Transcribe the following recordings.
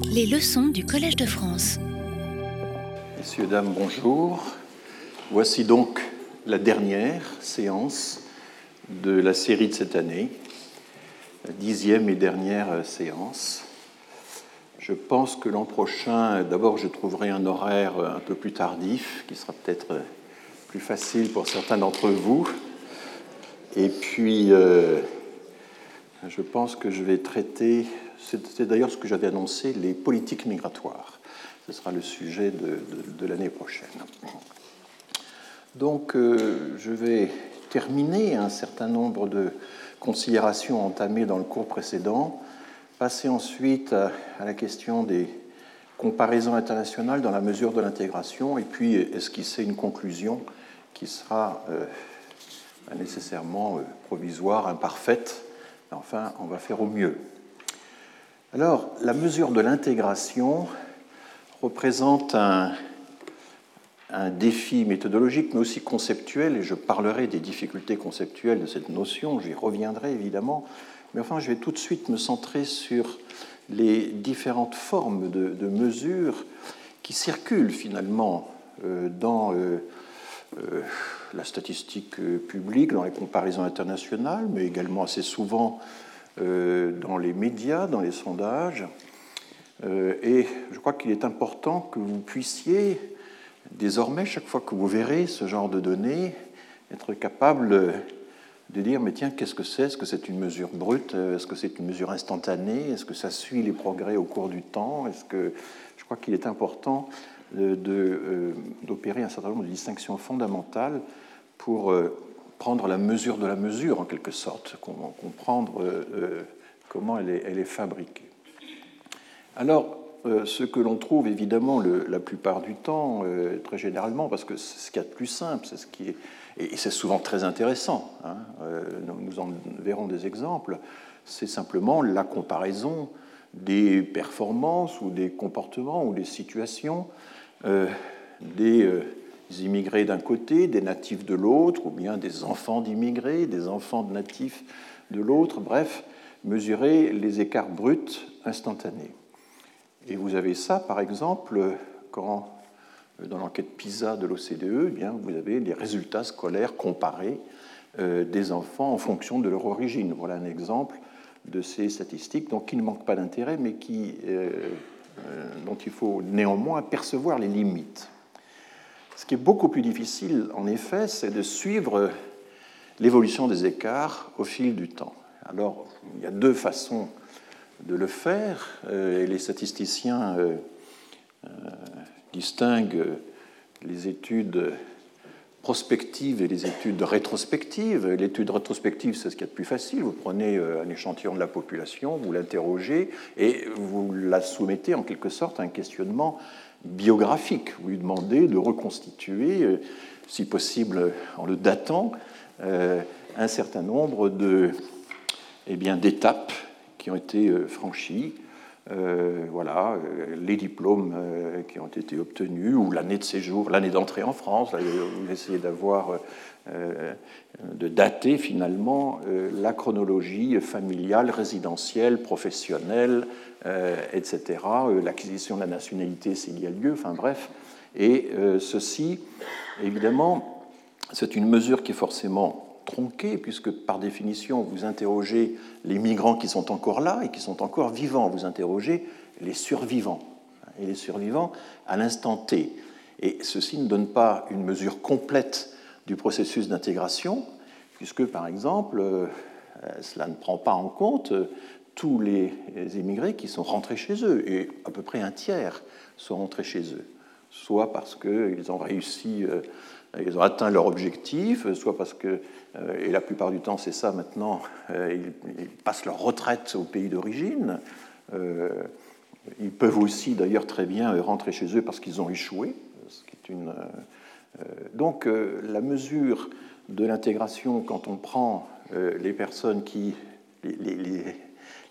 Les leçons du Collège de France. Messieurs, dames, bonjour. Voici donc la dernière séance de la série de cette année, la dixième et dernière séance. Je pense que l'an prochain, d'abord, je trouverai un horaire un peu plus tardif, qui sera peut-être plus facile pour certains d'entre vous. Et puis, euh, je pense que je vais traiter, c'est d'ailleurs ce que j'avais annoncé, les politiques migratoires. Ce sera le sujet de, l'année prochaine. Donc, euh, je vais terminer un certain nombre de considérations entamées dans le cours précédent, passer ensuite à, la question des comparaisons internationales dans la mesure de l'intégration, et puis esquisser une conclusion qui sera euh, nécessairement euh, provisoire, imparfaite, enfin, on va faire au mieux. Alors, la mesure de l'intégration représente un, défi méthodologique, mais aussi conceptuel, et je parlerai des difficultés conceptuelles de cette notion, j'y reviendrai évidemment, mais enfin, je vais tout de suite me centrer sur les différentes formes de, mesures qui circulent finalement euh, dans euh, euh, la statistique publique, dans les comparaisons internationales, mais également assez souvent dans les médias, dans les sondages. Euh, et je crois qu'il est important que vous puissiez, désormais, chaque fois que vous verrez ce genre de données, être capable de dire, mais tiens, qu'est-ce que c'est? Est-ce que c'est une mesure brute? Est-ce que c'est une mesure instantanée? Est-ce que ça suit les progrès au cours du temps? Est-ce que je crois qu'il est important d'opérer un certain nombre de distinctions fondamentales pour euh, prendre la mesure de la mesure, en quelque sorte, comprendre euh, euh, comment elle est, fabriquée. Alors, ce que l'on trouve évidemment la plupart du temps, très généralement, parce que c'est ce qu'il y a de plus simple, c'est ce qui est, et c'est souvent très intéressant, hein, nous en verrons des exemples, c'est simplement la comparaison des performances ou des comportements ou des situations des immigrés d'un côté, des natifs de l'autre, ou bien des enfants d'immigrés, des enfants de natifs de l'autre, bref, mesurer les écarts bruts instantanés. Et vous avez ça, par exemple, quand dans l'enquête PISA de l'OCDE, eh bien, vous avez les résultats scolaires comparés euh, des enfants en fonction de leur origine. Voilà un exemple de ces statistiques, donc qui ne manquent pas d'intérêt, mais euh, euh, dont il faut néanmoins percevoir les limites. Ce qui est beaucoup plus difficile, en effet, c'est de suivre l'évolution des écarts au fil du temps. Alors, il y a deux façons de le faire, euh, et les statisticiens euh, euh, distinguent les études prospectives et les études rétrospectives. L'étude rétrospective, c'est ce qui est le plus facile. Vous prenez un échantillon de la population, vous l'interrogez et vous la soumettez en quelque sorte à un questionnement biographique. Vous lui demandez de reconstituer, euh, si possible en le datant, euh, un certain nombre eh d'étapes qui ont été euh, voilà, les diplômes qui ont été obtenus, ou l'année de séjour, l'année d'entrée en France. vous essayez d'avoir, de dater finalement la chronologie familiale, résidentielle, professionnelle, euh, etc. Euh, l'acquisition de la nationalité s'il y a lieu, enfin bref. Et euh, ceci, évidemment, c'est une mesure qui est forcément tronquée, puisque par définition, vous interrogez les migrants qui sont encore là et qui sont encore vivants, vous interrogez les survivants, et les survivants à l'instant T. Et ceci ne donne pas une mesure complète du processus d'intégration, puisque, par exemple, cela ne prend pas en compte tous les immigrés qui sont rentrés chez eux, et à peu près un tiers sont rentrés chez eux, soit parce qu'ils ont réussi, euh, ils ont atteint leur objectif, soit parce que, euh, et la plupart du temps c'est ça maintenant, euh, ils, passent leur retraite au pays d'origine. ils peuvent aussi d'ailleurs très bien rentrer chez eux parce qu'ils ont échoué. Donc la mesure de l'intégration, quand on prend les personnes qui, les,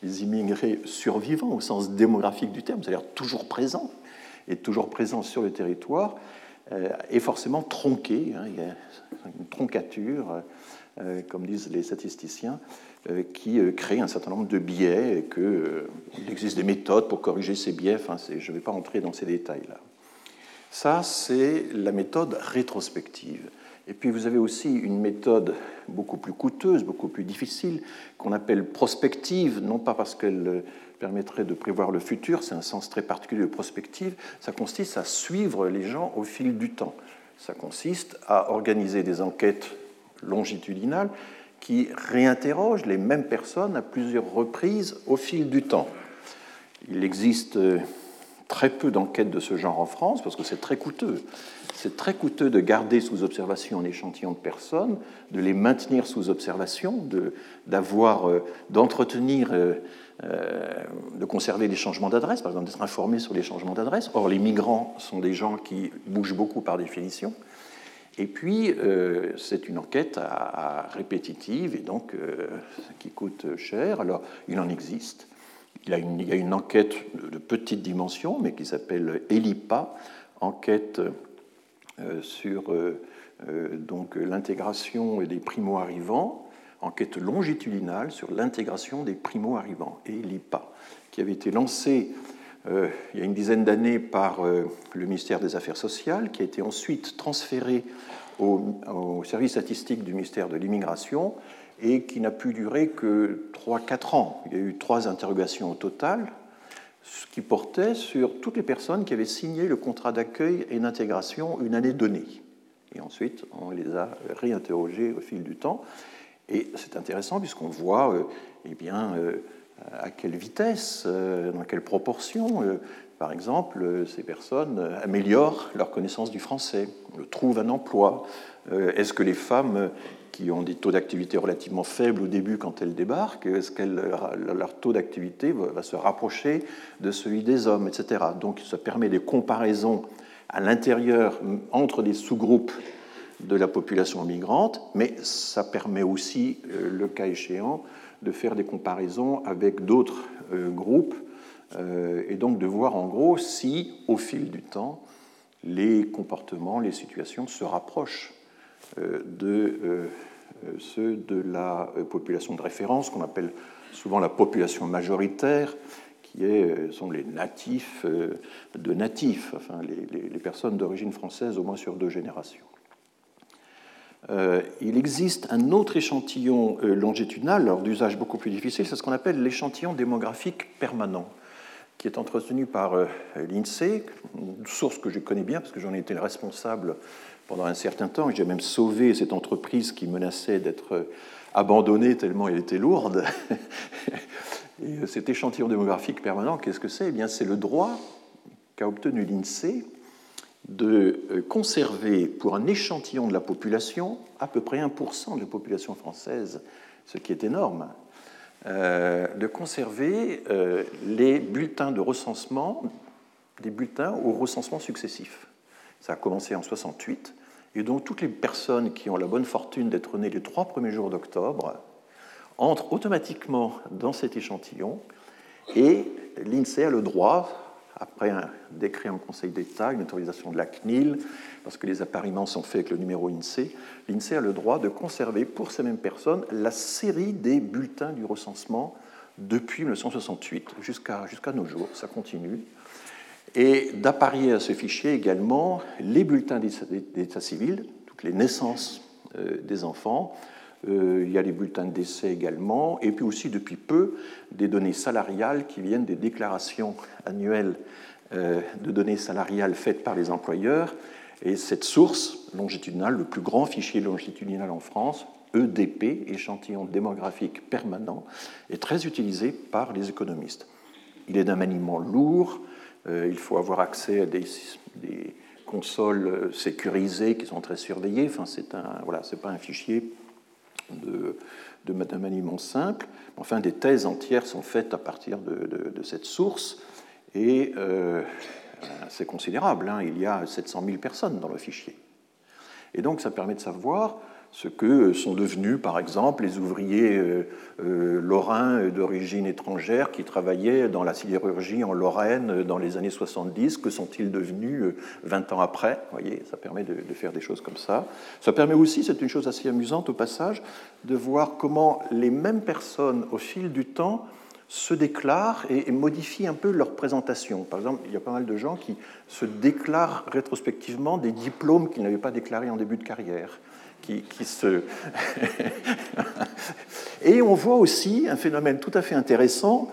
les immigrés survivants au sens démographique du terme, c'est-à-dire toujours présents, et toujours présents sur le territoire, euh, est forcément tronqué. Hein, il y a une troncature comme disent les statisticiens, qui crée un certain nombre de biais et qu'il existe des méthodes pour corriger ces biais. Je ne vais pas entrer dans ces détails-là. Ça, c'est la méthode rétrospective. Et puis vous avez aussi une méthode beaucoup plus coûteuse, beaucoup plus difficile, qu'on appelle prospective, non pas parce qu'elle permettrait de prévoir le futur, c'est un sens très particulier de prospective, ça consiste à suivre les gens au fil du temps. Ça consiste à organiser des enquêtes longitudinales qui réinterrogent les mêmes personnes à plusieurs reprises au fil du temps. Il existe très peu d'enquêtes de ce genre en France parce que c'est très coûteux. C'est très coûteux de garder sous observation un échantillon de personnes, de les maintenir sous observation, d'avoir, euh, d'entretenir, euh, euh, de conserver les changements d'adresse, par exemple d'être informé sur les changements d'adresse. Or, les migrants sont des gens qui bougent beaucoup par définition. Et puis, c'est une enquête répétitive et donc qui coûte cher. Alors, il en existe. Il, y a une enquête de petite dimension, mais qui s'appelle ELIPA, enquête euh, sur euh, euh, donc l'intégration des primo-arrivants, enquête longitudinale sur l'intégration des primo-arrivants, ELIPA, qui avait été lancée il y a une dizaine d'années par le ministère des Affaires sociales, qui a été ensuite transféré au, service statistique du ministère de l'Immigration et qui n'a pu durer que 3-4 ans. Il y a eu trois interrogations au total, ce qui portait sur toutes les personnes qui avaient signé le contrat d'accueil et d'intégration une année donnée. Et ensuite, on les a réinterrogés au fil du temps. Et c'est intéressant puisqu'on voit euh, eh bien, euh, à quelle vitesse, euh, dans quelle proportion, par exemple, ces personnes améliorent leur connaissance du français, trouvent un emploi. Est-ce que les femmes qui ont des taux d'activité relativement faibles au début quand elles débarquent, est-ce que leur taux d'activité va se rapprocher de celui des hommes, etc. Donc ça permet des comparaisons à l'intérieur entre des sous-groupes de la population migrante, mais ça permet aussi, euh, le cas échéant, de faire des comparaisons avec d'autres euh, groupes euh, et donc de voir en gros si, au fil du temps, les comportements, les situations se rapprochent de euh, ceux de la population de référence, qu'on appelle souvent la population majoritaire, qui sont les natifs de natifs, enfin les, personnes d'origine française au moins sur deux générations. Il existe un autre échantillon longitudinal, alors d'usage beaucoup plus difficile, c'est ce qu'on appelle l'échantillon démographique permanent, qui est entretenu par l'INSEE, une source que je connais bien parce que j'en ai été le responsable pendant un certain temps. J'ai même sauvé cette entreprise qui menaçait d'être abandonnée tellement elle était lourde. Et cet échantillon démographique permanent, qu'est-ce que c'est? Eh bien, c'est le droit qu'a obtenu l'INSEE de euh, conserver pour un échantillon de la population, à peu près 1% de la population française, ce qui est énorme, euh, de conserver euh, les bulletins de recensement, des bulletins au recensement successif. Ça a commencé en 68 et donc toutes les personnes qui ont la bonne fortune d'être nées les trois premiers jours d'octobre entrent automatiquement dans cet échantillon et l'INSEE a le droit, après un décret en Conseil d'État, une autorisation de la CNIL, parce que les appariements sont faits avec le numéro INSEE, l'INSEE a le droit de conserver pour ces mêmes personnes la série des bulletins du recensement depuis 1968 jusqu'à nos jours. Ça continue et d'apparier à ce fichier également les bulletins d'état civil, toutes les naissances euh, des enfants. Euh, il y a les bulletins de décès également, et puis aussi depuis peu des données salariales qui viennent des déclarations annuelles euh, de données salariales faites par les employeurs. Et cette source longitudinale, le plus grand fichier longitudinal en France, EDP, échantillon démographique permanent, est très utilisé par les économistes. Il est d'un maniement lourd, euh, il faut avoir accès à des, consoles sécurisées qui sont très surveillées. Enfin, c'est un, voilà, pas un fichier de, de maniement simple. Enfin, des thèses entières sont faites à partir de, cette source et euh, c'est considérable. Hein. il y a 700 000 personnes dans le fichier. Et donc, ça permet de savoir ce que sont devenus, par exemple, les ouvriers euh, euh, lorrains d'origine étrangère qui travaillaient dans la sidérurgie en Lorraine dans les années 70. Que sont-ils devenus 20 ans après Vous voyez, ça permet de, faire des choses comme ça. Ça permet aussi, c'est une chose assez amusante au passage, de voir comment les mêmes personnes, au fil du temps, se déclarent et, modifient un peu leur présentation. Par exemple, il y a pas mal de gens qui se déclarent rétrospectivement des diplômes qu'ils n'avaient pas déclarés en début de carrière. Et on voit aussi un phénomène tout à fait intéressant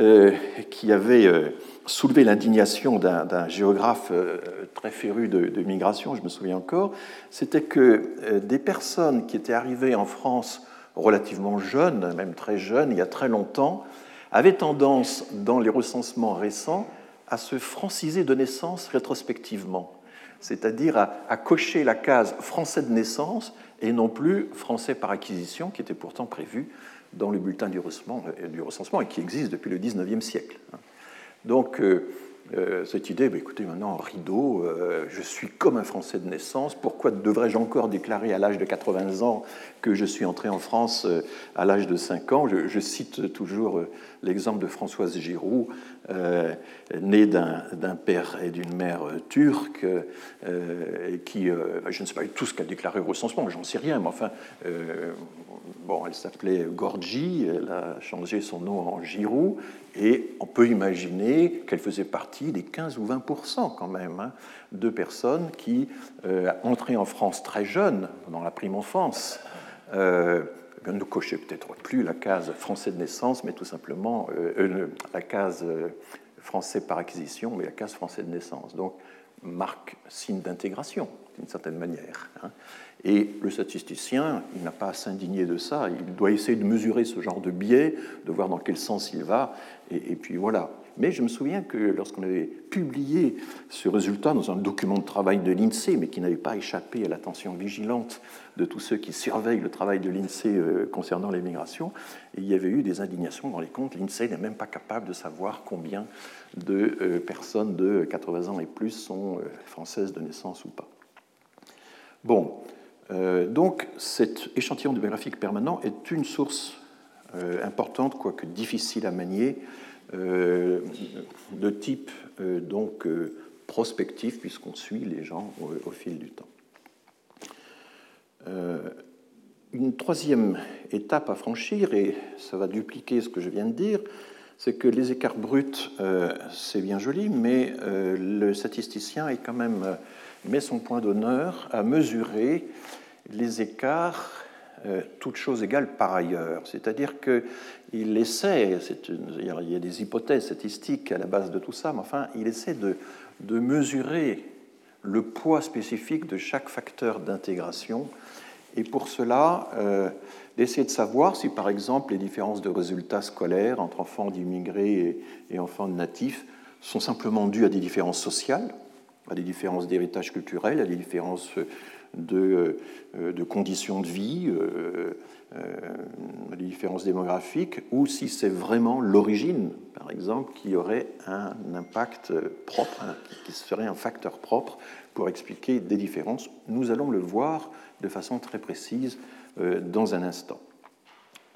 euh, qui avait euh, soulevé l'indignation d'un géographe euh, très féru de, migration, je me souviens encore, c'était que des personnes qui étaient arrivées en France relativement jeunes, même très jeunes, il y a très longtemps, avait tendance, dans les recensements récents, à se franciser de naissance rétrospectivement, c'est-à-dire à, cocher la case français de naissance et non plus français par acquisition, qui était pourtant prévu dans le bulletin du recensement, euh, et qui existe depuis le XIXe siècle. Donc, euh, euh, cette idée, bah, écoutez, maintenant, rideau, je suis comme un Français de naissance, pourquoi devrais-je encore déclarer à l'âge de 80 ans que je suis entré en France à l'âge de 5 ans? Je, cite toujours l'exemple de Françoise Giroud, née d'un père et d'une mère turque, et qui, je ne sais pas tout ce qu'elle a déclaré au recensement, j'en sais rien, mais enfin, bon, elle s'appelait Gorgi, elle a changé son nom en Giroud, et on peut imaginer qu'elle faisait partie des 15 ou 20% quand même hein, de personnes qui, euh, entrées en France très jeunes, dans la prime enfance, euh, ne cochaient peut-être plus la case français de naissance, mais tout simplement euh, euh, la case français par acquisition, mais la case français de naissance. Donc, marque, signe d'intégration, d'une certaine manière. Hein. Et le statisticien, il n'a pas à s'indigner de ça, il doit essayer de mesurer ce genre de biais, de voir dans quel sens il va, et, puis voilà. Mais je me souviens que lorsqu'on avait publié ce résultat dans un document de travail de l'INSEE, mais qui n'avait pas échappé à l'attention vigilante de tous ceux qui surveillent le travail de l'INSEE euh, concernant les il y avait eu des indignations dans les comptes. L'INSEE n'est même pas capable de savoir combien de euh, personnes de 80 ans et plus sont euh, françaises de naissance ou pas. Bon, donc cet échantillon démographique permanent est une source importante, quoique difficile à manier, de type donc prospectif, puisqu'on suit les gens au, fil du temps. une troisième étape à franchir, et ça va dupliquer ce que je viens de dire, c'est que les écarts bruts, euh, c'est bien joli, mais euh, le statisticien est quand même euh, met son point d'honneur à mesurer les écarts, toutes choses égales par ailleurs. C'est-à-dire qu'il essaie, il y a des hypothèses statistiques à la base de tout ça, mais enfin, il essaie de, de mesurer le poids spécifique de chaque facteur d'intégration. Et pour cela, d'essayer de savoir si, par exemple, les différences de résultats scolaires entre enfants d'immigrés et, enfants de natifs sont simplement dues à des différences sociales, à des différences d'héritage culturel, à des différences de, euh, de conditions de vie, euh, euh, à des différences démographiques, ou si c'est vraiment l'origine, par exemple, qui aurait un impact propre, qui serait un facteur propre pour expliquer des différences. Nous allons le voir de façon très précise euh, dans un instant.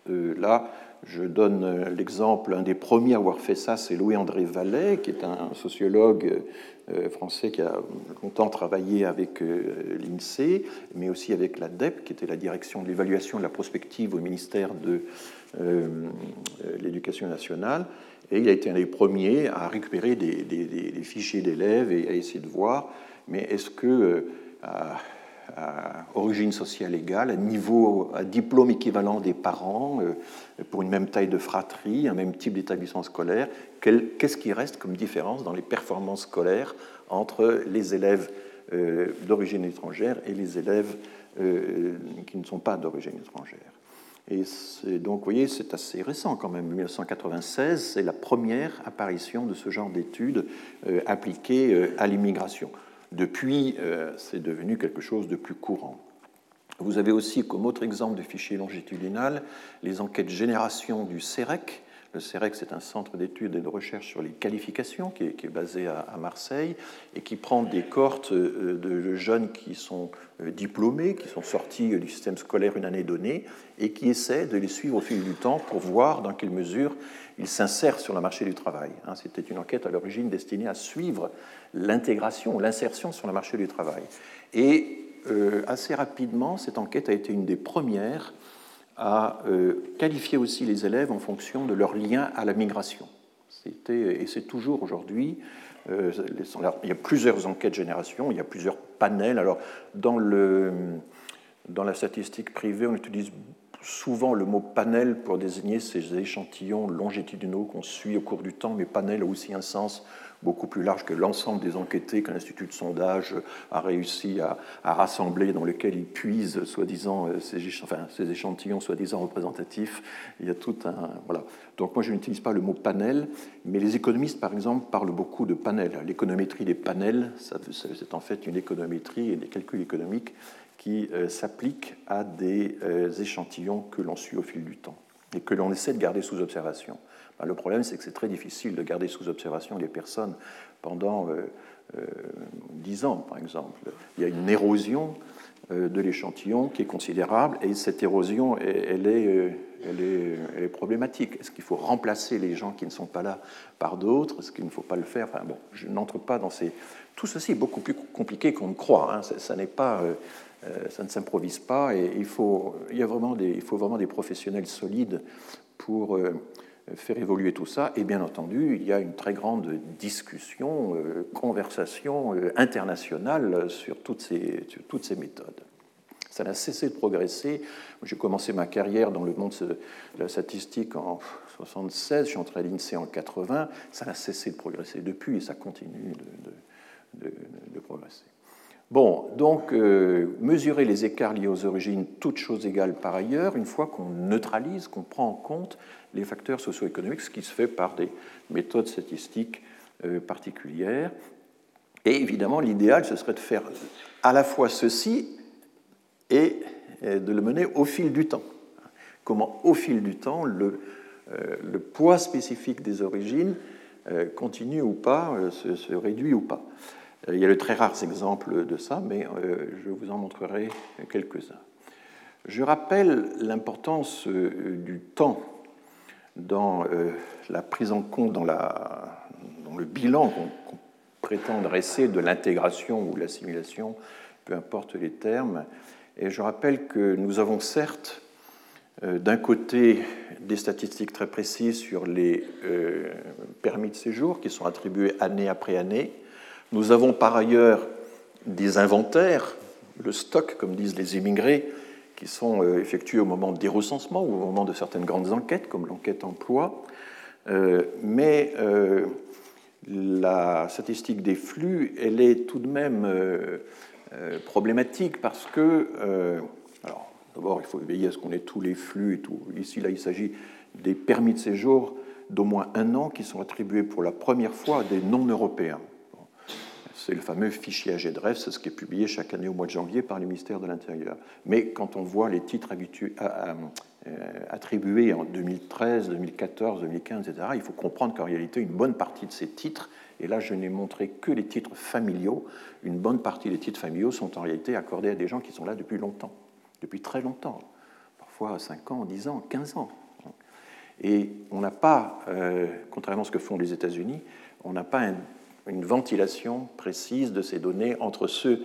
Euh, là, je donne euh, l'exemple, un des premiers à avoir fait ça, c'est Louis-André Vallet, qui est un sociologue français qui a longtemps travaillé avec l'INSEE, mais aussi avec l'ADEP, qui était la direction de l'évaluation de la prospective au ministère de l'Éducation nationale. Et il a été un des premiers à récupérer des, fichiers d'élèves et à essayer de voir, mais est-ce que origine sociale égale, à niveau, à diplôme équivalent des parents, euh, pour une même taille de fratrie, un même type d'établissement scolaire, qu'est-ce qui reste comme différence dans les performances scolaires entre les élèves euh, d'origine étrangère et les élèves euh, qui ne sont pas d'origine étrangère? Et donc, vous voyez, c'est assez récent quand même. 1996, c'est la première apparition de ce genre d'études appliquées à l'immigration. Depuis, euh, c'est devenu quelque chose de plus courant. Vous avez aussi comme autre exemple de fichier longitudinal les enquêtes génération du CEREC, Le CEREX est un centre d'études et de recherche sur les qualifications qui est, basé à, Marseille et qui prend des cohortes euh, de jeunes qui sont euh, diplômés, qui sont sortis du système scolaire une année donnée et qui essaient de les suivre au fil du temps pour voir dans quelle mesure ils s'insèrent sur le marché du travail. Hein. C'était une enquête à l'origine destinée à suivre l'intégration, l'insertion sur le marché du travail. Et euh, assez rapidement, cette enquête a été une des premières à euh, qualifier aussi les élèves en fonction de leur lien à la migration. Et c'est toujours aujourd'hui. Euh, il y a plusieurs enquêtes génération, il y a plusieurs panels. Alors, dans, le, dans la statistique privée, on utilise souvent le mot panel pour désigner ces échantillons longitudinaux qu'on suit au cours du temps, mais panel a aussi un sens beaucoup plus large que l'ensemble des enquêtés qu'un institut de sondage a réussi à, rassembler, dans lequel il puise soi-disant euh, ces échantillons soi-disant représentatifs. Il y a tout un voilà. Donc moi je n'utilise pas le mot panel, mais les économistes par exemple parlent beaucoup de panel. L'économétrie des panels, c'est en fait une économétrie et des calculs économiques qui euh, s'appliquent à des euh, échantillons que l'on suit au fil du temps et que l'on essaie de garder sous observation. Bah, le problème, c'est que c'est très difficile de garder sous observation les personnes pendant euh, euh, dix ans, par exemple. Il y a une érosion euh, de l'échantillon qui est considérable, et cette érosion, elle est, elle est, problématique. Est-ce qu'il faut remplacer les gens qui ne sont pas là par d'autres? Est-ce qu'il ne faut pas le faire? Enfin, bon, Je n'entre pas dans ces... Tout ceci est beaucoup plus compliqué qu'on ne croit. Hein. Ça, n'est pas... ça ne s'improvise pas et il faut, il, y a vraiment des, il faut vraiment des professionnels solides pour faire évoluer tout ça. Et bien entendu, il y a une très grande discussion, euh, conversation euh, internationale sur toutes ces, toutes ces méthodes. Ça n'a cessé de progresser. J'ai commencé ma carrière dans le monde de la statistique en 76, je suis entré à l'INSEE en 80. Ça n'a cessé de progresser depuis et ça continue de, de progresser. Bon, donc euh, mesurer les écarts liés aux origines, toutes choses égales par ailleurs, une fois qu'on neutralise, qu'on prend en compte les facteurs socio-économiques, ce qui se fait par des méthodes statistiques euh, particulières. Et évidemment, l'idéal, ce serait de faire à la fois ceci et de le mener au fil du temps. Comment, au fil du temps, le, euh, poids spécifique des origines continue ou pas, se réduit ou pas. Euh, il y a de très rares exemples de ça, mais euh, je vous en montrerai quelques-uns. Je rappelle l'importance euh, du temps dans la prise en compte, dans, le bilan qu'on prétend dresser de l'intégration ou l'assimilation, peu importe les termes. Et je rappelle que nous avons certes d'un côté des statistiques très précises sur les permis de séjour qui sont attribués année après année, nous avons par ailleurs des inventaires, le stock, comme disent les immigrés, qui sont euh, effectués au moment des recensements ou au moment de certaines grandes enquêtes, comme l'enquête emploi. Euh, mais euh, la statistique des flux, elle est tout de même problématique parce que, alors d'abord, il faut veiller à ce qu'on ait tous les flux et tout. Ici, là, il s'agit des permis de séjour d'au moins un an qui sont attribués pour la première fois à des non-européens. C'est le fameux fichier AGDREF, c'est ce qui est publié chaque année au mois de janvier par le ministère de l'Intérieur. Mais quand on voit les titres euh, attribués en 2013, 2014, 2015, etc., il faut comprendre qu'en réalité, une bonne partie de ces titres, et là je n'ai montré que les titres familiaux, une bonne partie des titres familiaux sont en réalité accordés à des gens qui sont là depuis longtemps, depuis très longtemps, parfois 5 ans, 10 ans, 15 ans. Et on n'a pas, euh, contrairement à ce que font les États-Unis, on n'a pas un une ventilation précise de ces données entre ceux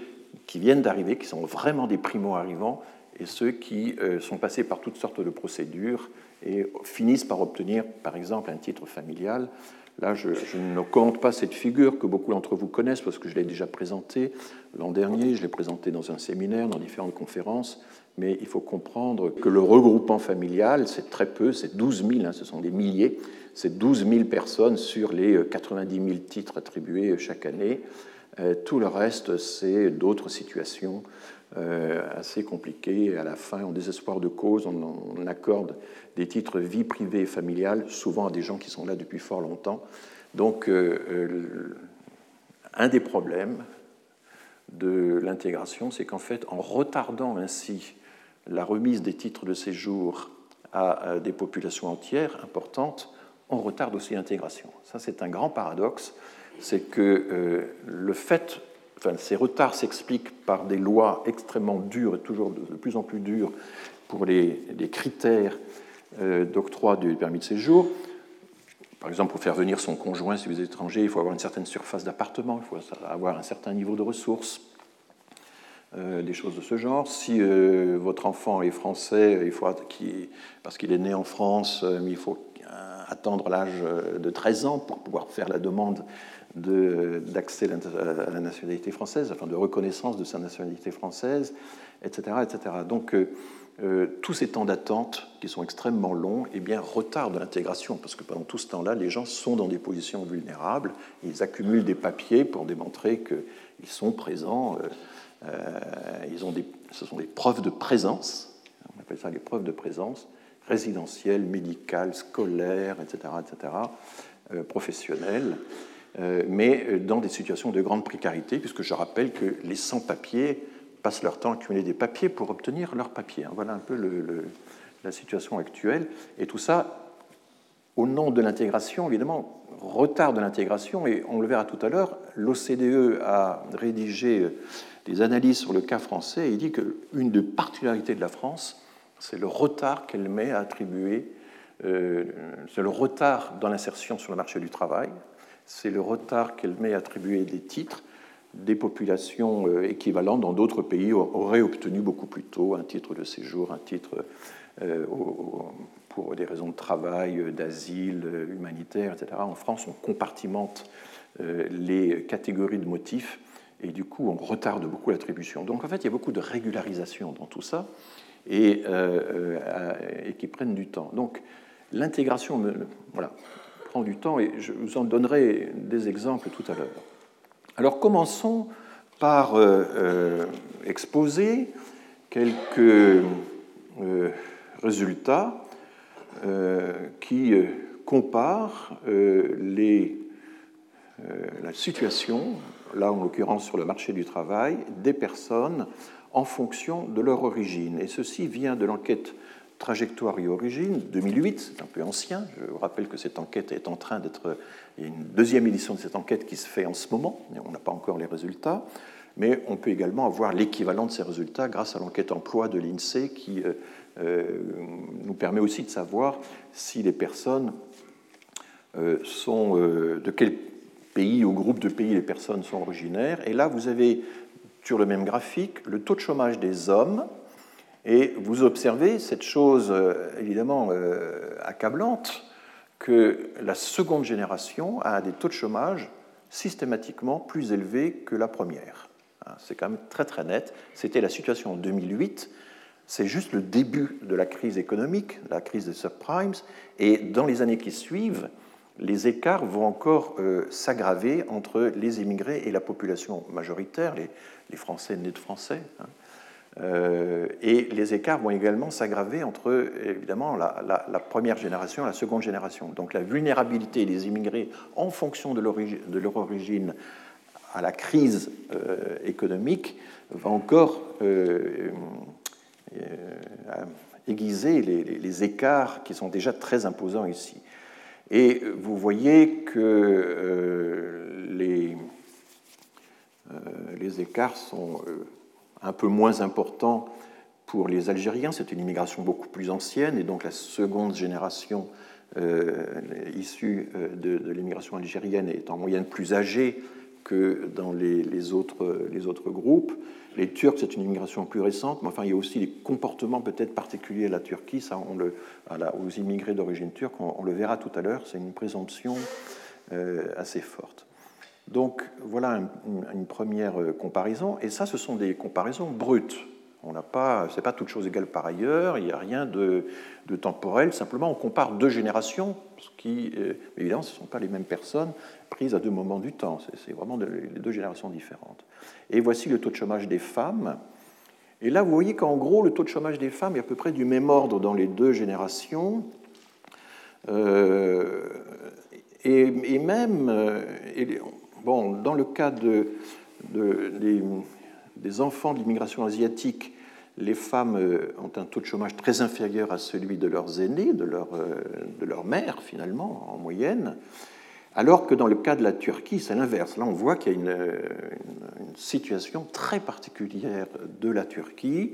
qui viennent d'arriver, qui sont vraiment des primo-arrivants, et ceux qui euh, sont passés par toutes sortes de procédures et finissent par obtenir, par exemple, un titre familial. Là, je, ne compte pas cette figure que beaucoup d'entre vous connaissent parce que je l'ai déjà présentée l'an dernier, je l'ai présentée dans un séminaire, dans différentes conférences, mais il faut comprendre que le regroupement familial, c'est très peu, c'est 12 000, hein, ce sont des milliers, c'est 12 000 personnes sur les 90 euh, 000 titres attribués euh, chaque année. Euh, tout le reste, c'est d'autres situations assez compliquées. À la fin, en désespoir de cause, on, accorde des titres vie privée et familiale, souvent à des gens qui sont là depuis fort longtemps. Donc, un des problèmes de l'intégration, c'est qu'en fait, en retardant ainsi la remise des titres de séjour à des populations entières importantes, on retarde aussi l'intégration. Ça, c'est un grand paradoxe. C'est que le fait, ces retards s'expliquent par des lois extrêmement dures toujours de plus en plus dures pour les, critères d'octroi du permis de séjour. Par exemple, pour faire venir son conjoint, si vous êtes étranger, il faut avoir une certaine surface d'appartement, il faut avoir un certain niveau de ressources, euh, des choses de ce genre. Si euh, votre enfant est français, parce qu'il est né en France, euh, il faut attendre l'âge de 13 ans pour pouvoir faire la demande d'accès à la nationalité française, enfin de reconnaissance de sa nationalité française, etc. etc. Donc, euh, tous ces temps d'attente, qui sont extrêmement longs, eh bien, retardent l'intégration, parce que pendant tout ce temps-là, les gens sont dans des positions vulnérables, ils accumulent des papiers pour démontrer qu'ils sont présents, euh, euh, ils ont des, ce sont des preuves de présence, on appelle ça les preuves de présence, résidentielles, médicales, scolaires, etc., etc., professionnelles, mais dans des situations de grande précarité, puisque je rappelle que les sans-papiers passent leur temps à accumuler des papiers pour obtenir leurs papiers. Voilà un peu la situation actuelle. Et tout ça, au nom de l'intégration, évidemment, retard de l'intégration. Et on le verra tout à l'heure, l'OCDE a rédigé des analyses sur le cas français et il dit qu'une des particularités de la France, c'est le retard qu'elle met à attribuer, euh, c'est le retard dans l'insertion sur le marché du travail, c'est le retard qu'elle met à attribuer des titres, des populations euh, équivalentes dans d'autres pays auraient obtenu beaucoup plus tôt un titre de séjour, un titre euh, pour des raisons de travail, euh, d'asile, humanitaire, etc. En France, on compartimente les catégories de motifs et du coup, on retarde beaucoup l'attribution. Donc en fait, il y a beaucoup de régularisation dans tout ça et, qui prennent du temps. Donc l'intégration voilà, prend du temps et je vous en donnerai des exemples tout à l'heure. Alors commençons par euh, euh, exposer quelques euh, résultats qui comparent les, la situation, là en l'occurrence sur le marché du travail, des personnes en fonction de leur origine. Et ceci vient de l'enquête Trajectoire et origine, 2008, c'est un peu ancien. Je vous rappelle que cette enquête est en train d'être. Il y a une deuxième édition de cette enquête qui se fait en ce moment, et on n'a pas encore les résultats. Mais on peut également avoir l'équivalent de ces résultats grâce à l'enquête emploi de l'INSEE qui euh, euh, nous permet aussi de savoir si les personnes euh, sont. de quel pays ou groupe de pays les personnes sont originaires. Et là, vous avez sur le même graphique le taux de chômage des hommes et vous observez cette chose euh, évidemment euh, accablante que la seconde génération a des taux de chômage systématiquement plus élevés que la première. Hein, c'est quand même très très net. C'était la situation en 2008. C'est juste le début de la crise économique, la crise des subprimes. Et dans les années qui suivent, les écarts vont encore euh, s'aggraver entre les immigrés et la population majoritaire, les, Français nés de Français. Hein. Euh, et les écarts vont également s'aggraver entre, évidemment, la, première génération et la seconde génération. Donc la vulnérabilité des immigrés en fonction de, leur origine à la crise euh, économique va encore aiguiser les, écarts qui sont déjà très imposants ici. Et vous voyez que les, les écarts sont un peu moins important pour les Algériens. C'est une immigration beaucoup plus ancienne et donc la seconde génération euh, issue euh, de, l'immigration algérienne est en moyenne plus âgée que dans les, autres, groupes. Les Turcs, c'est une immigration plus récente, mais enfin, il y a aussi des comportements peut-être particuliers à la Turquie, ça, on le, aux immigrés d'origine turque, on, le verra tout à l'heure, c'est une présomption euh, assez forte. Donc voilà une, première euh, comparaison, et ça, ce sont des comparaisons brutes. On n'a pas, c'est pas toute chose égale par ailleurs. Il n'y a rien de, temporel. Simplement, on compare deux générations, ce qui, euh, évidemment, ce ne sont pas les mêmes personnes prises à deux moments du temps. C'est vraiment deux générations différentes. Et voici le taux de chômage des femmes. Et là, vous voyez qu'en gros, le taux de chômage des femmes est à peu près du même ordre dans les deux générations. Euh, et, même, dans le cas de, des, enfants de l'immigration asiatique, les femmes ont un taux de chômage très inférieur à celui de leurs aînés, de leur, de leur mère finalement, en moyenne. Alors que dans le cas de la Turquie, c'est l'inverse. Là, on voit qu'il y a une, une, situation très particulière de la Turquie,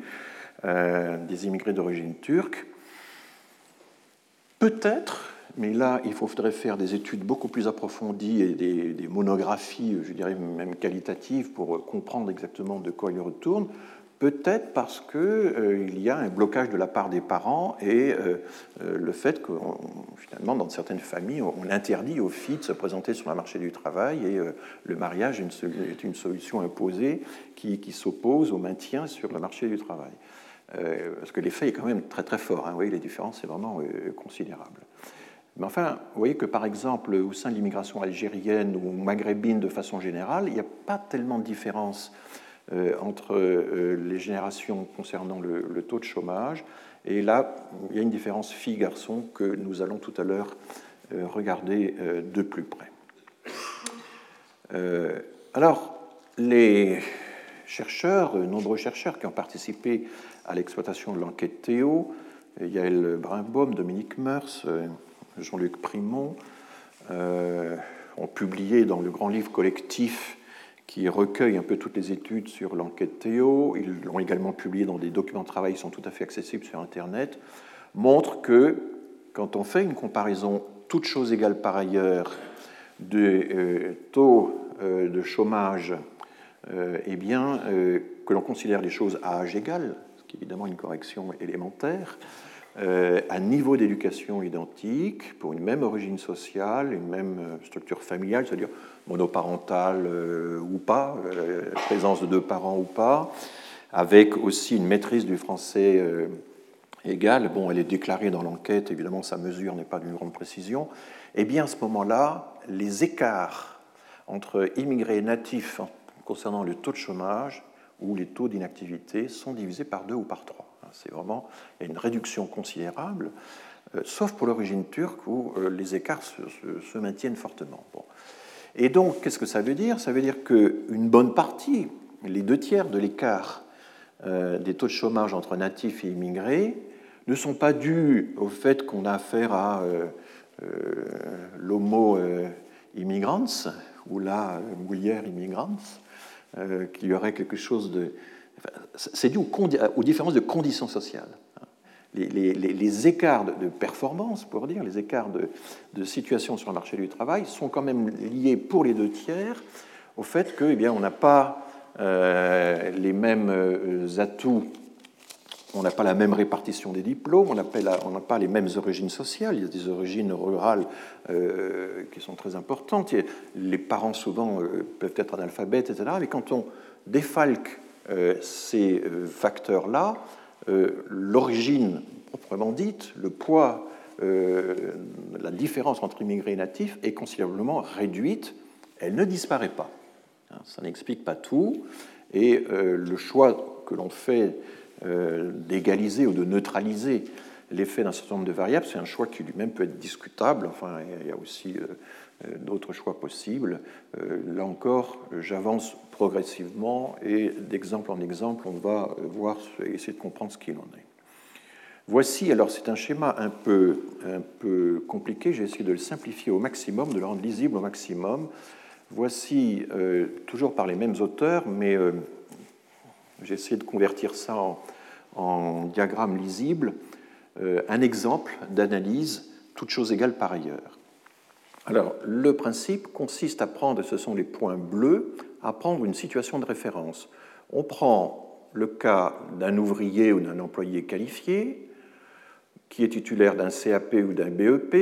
euh, des immigrés d'origine turque. Peut-être, mais là, il faudrait faire des études beaucoup plus approfondies et des, des monographies, je dirais même qualitatives, pour comprendre exactement de quoi il retourne. Peut-être parce qu'il euh, y a un blocage de la part des parents et euh, euh, le fait que, finalement, dans certaines familles, on, interdit aux filles de se présenter sur le marché du travail et le mariage est une, solution imposée qui, s'oppose au maintien sur le marché du travail. parce que l'effet est quand même très très fort. Hein. Vous voyez, les différences, c'est vraiment considérable. Mais enfin, vous voyez que par exemple, au sein de l'immigration algérienne ou maghrébine de façon générale, il n'y a pas tellement de différence entre euh, les générations concernant le, taux de chômage. Et là, il y a une différence filles-garçons que nous allons tout à l'heure euh, regarder de plus près. alors, les chercheurs, nombreux chercheurs qui ont participé à l'exploitation de l'enquête Théo, Yael Brimbaum, Dominique Meurs, Jean-Luc Primont, ont publié dans le grand livre collectif qui recueille un peu toutes les études sur l'enquête Théo, ils l'ont également publié dans des documents de travail qui sont tout à fait accessibles sur Internet, montre que quand on fait une comparaison, toutes choses égales par ailleurs, de euh, taux euh, de chômage, euh, eh bien, que l'on considère les choses à âge égal, ce qui est évidemment une correction élémentaire, à niveau d'éducation identique, pour une même origine sociale, une même structure familiale, c'est-à-dire monoparentale euh, ou pas, euh, présence de deux parents ou pas, avec aussi une maîtrise du français euh, égale. Bon, elle est déclarée dans l'enquête, évidemment, sa mesure n'est pas d'une grande précision. Eh bien, à ce moment-là, les écarts entre immigrés et natifs concernant le taux de chômage ou les taux d'inactivité sont divisés par deux ou par trois. C'est vraiment une réduction considérable, sauf pour l'origine turque où les écarts se, se maintiennent fortement. Bon. Et donc, qu'est-ce que ça veut dire? Ça veut dire qu'une bonne partie, les deux tiers de l'écart euh, des taux de chômage entre natifs et immigrés, ne sont pas dus au fait qu'on a affaire à euh, euh, l'homo immigrants ou la mouillère immigrants, qu'il y aurait quelque chose de. c'est dû aux différences de conditions sociales les, écarts de, performance, pour dire, les écarts de, situation sur le marché du travail sont quand même liés pour les deux tiers au fait que, eh on n'a pas euh, les mêmes euh, atouts, on n'a pas la même répartition des diplômes, on n'a pas les mêmes origines sociales, il y a des origines rurales euh, qui sont très importantes, les parents souvent peuvent être analphabètes, etc. Mais quand on défalque ces facteurs-là, l'origine proprement dite, le poids, euh, la différence entre immigrés et natifs est considérablement réduite. Elle ne disparaît pas. Hein, ça n'explique pas tout. Et euh, le choix que l'on fait d'égaliser ou de neutraliser l'effet d'un certain nombre de variables, c'est un choix qui lui-même peut être discutable. Enfin, il y a aussi d'autres choix possibles. Là encore, j'avance progressivement et d'exemple en exemple, on va voir essayer de comprendre ce qu'il en est. Voici, alors c'est un schéma un peu, un peu compliqué, j'ai essayé de le simplifier au maximum, de le rendre lisible au maximum. Voici, euh, toujours par les mêmes auteurs, mais euh, j'ai essayé de convertir ça en, diagramme lisible, euh, un exemple d'analyse, toute chose égale par ailleurs. Alors, le principe consiste à prendre, ce sont les points bleus, à prendre une situation de référence. On prend le cas d'un ouvrier ou d'un employé qualifié qui est titulaire d'un CAP ou d'un BEP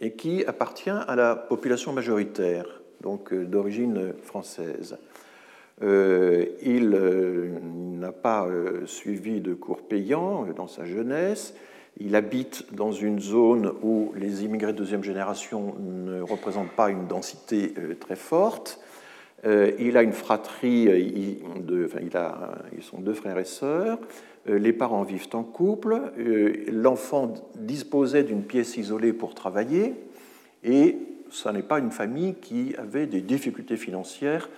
et qui appartient à la population majoritaire, donc euh, d'origine française. Euh, il euh, n'a pas suivi de cours payants dans sa jeunesse. Il habite dans une zone où les immigrés de deuxième génération ne représentent pas une densité très forte. Euh, il a une fratrie, euh, enfin, ils sont deux frères et sœurs. Euh, les parents vivent en couple. L'enfant disposait d'une pièce isolée pour travailler. Et ce n'est pas une famille qui avait des difficultés financières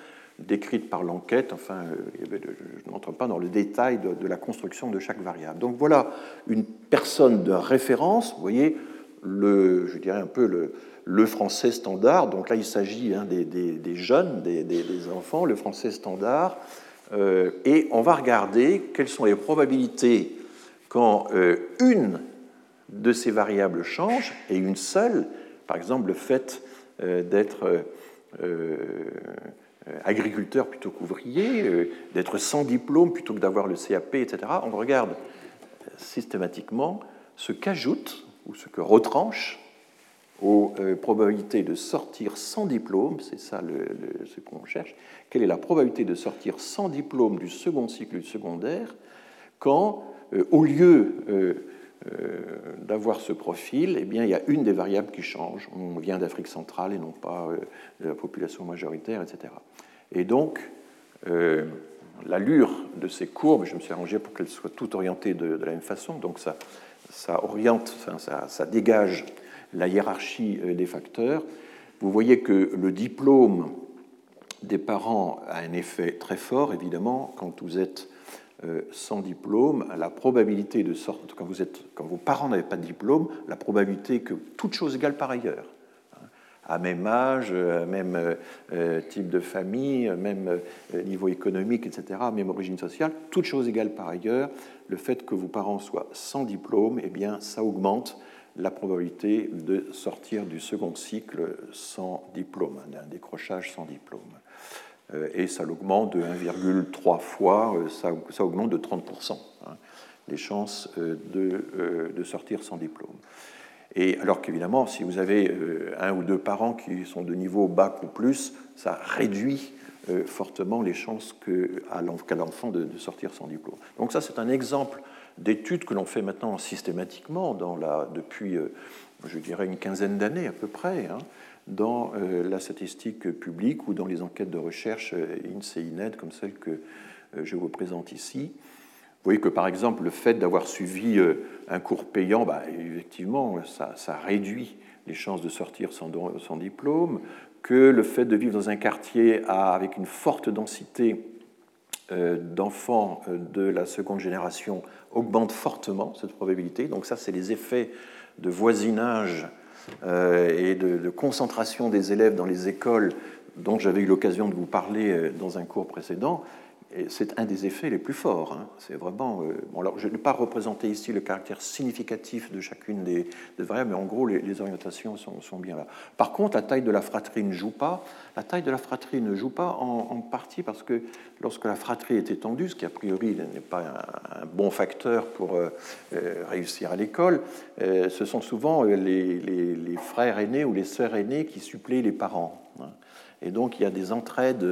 décrites par l'enquête. Enfin, je n'entre pas dans le détail de, la construction de chaque variable. Donc voilà une personne de référence. Vous voyez, le, je dirais un peu le, français standard. Donc là, il s'agit hein, des, jeunes, des, enfants, le français standard. et on va regarder quelles sont les probabilités quand une de ces variables change et une seule, par exemple le fait d'être euh, agriculteur plutôt qu'ouvrier, euh, d'être sans diplôme plutôt que d'avoir le CAP, etc. On regarde systématiquement ce qu'ajoute ou ce que retranche aux euh, probabilités de sortir sans diplôme, c'est ça ce qu'on cherche, quelle est la probabilité de sortir sans diplôme du second cycle secondaire quand, au lieu euh, d'avoir ce profil, eh bien, il y a une des variables qui change. On vient d'Afrique centrale et non pas euh, de la population majoritaire, etc. Et donc, euh, l'allure de ces courbes, je me suis arrangé pour qu'elles soient toutes orientées de, la même façon, donc ça, ça oriente, ça, dégage la hiérarchie des facteurs. Vous voyez que le diplôme des parents a un effet très fort, évidemment, quand vous êtes euh, sans diplôme, la probabilité de sorte, quand, vous êtes, quand vos parents n'avaient pas de diplôme, la probabilité que toute chose égale par ailleurs, hein, à même âge, à même euh, type de famille, même euh, niveau économique, etc., même origine sociale, toute chose égale par ailleurs, le fait que vos parents soient sans diplôme, eh bien, ça augmente la probabilité de sortir du second cycle sans diplôme, d'un décrochage sans diplôme. Euh, et ça l'augmente de 1,3 fois, euh, ça, augmente de 30% hein, les chances euh, de, sortir sans diplôme. Et alors qu'évidemment, si vous avez un ou deux parents qui sont de niveau bac ou plus, ça réduit fortement les chances qu'a l'enfant de, sortir sans diplôme. Donc ça, c'est un exemple d'études que l'on fait maintenant systématiquement depuis, je dirais, une quinzaine d'années à peu près. Hein, dans euh, la statistique publique ou dans les enquêtes de recherche euh, INSEE, INED, comme celle que euh, je vous présente ici. Vous voyez que par exemple le fait d'avoir suivi un cours payant, bah, effectivement, ça, réduit les chances de sortir sans, diplôme, que le fait de vivre dans un quartier avec une forte densité d'enfants de la seconde génération augmente fortement cette probabilité. Donc ça, c'est les effets de voisinage et de, concentration des élèves dans les écoles dont j'avais eu l'occasion de vous parler euh, dans un cours précédent, c'est un des effets les plus forts. Hein. C'est vraiment. Euh, bon, alors, je ne vais pas représenter ici le caractère significatif de chacune des, variables, mais en gros, les, orientations sont, bien là. Par contre, la taille de la fratrie ne joue pas. La taille de la fratrie ne joue pas en, partie parce que lorsque la fratrie est étendue, ce qui a priori n'est pas un, bon facteur pour réussir à l'école, ce sont souvent les, les, frères aînés ou les sœurs aînées qui suppléent les parents. Hein. Et donc il y a des entraides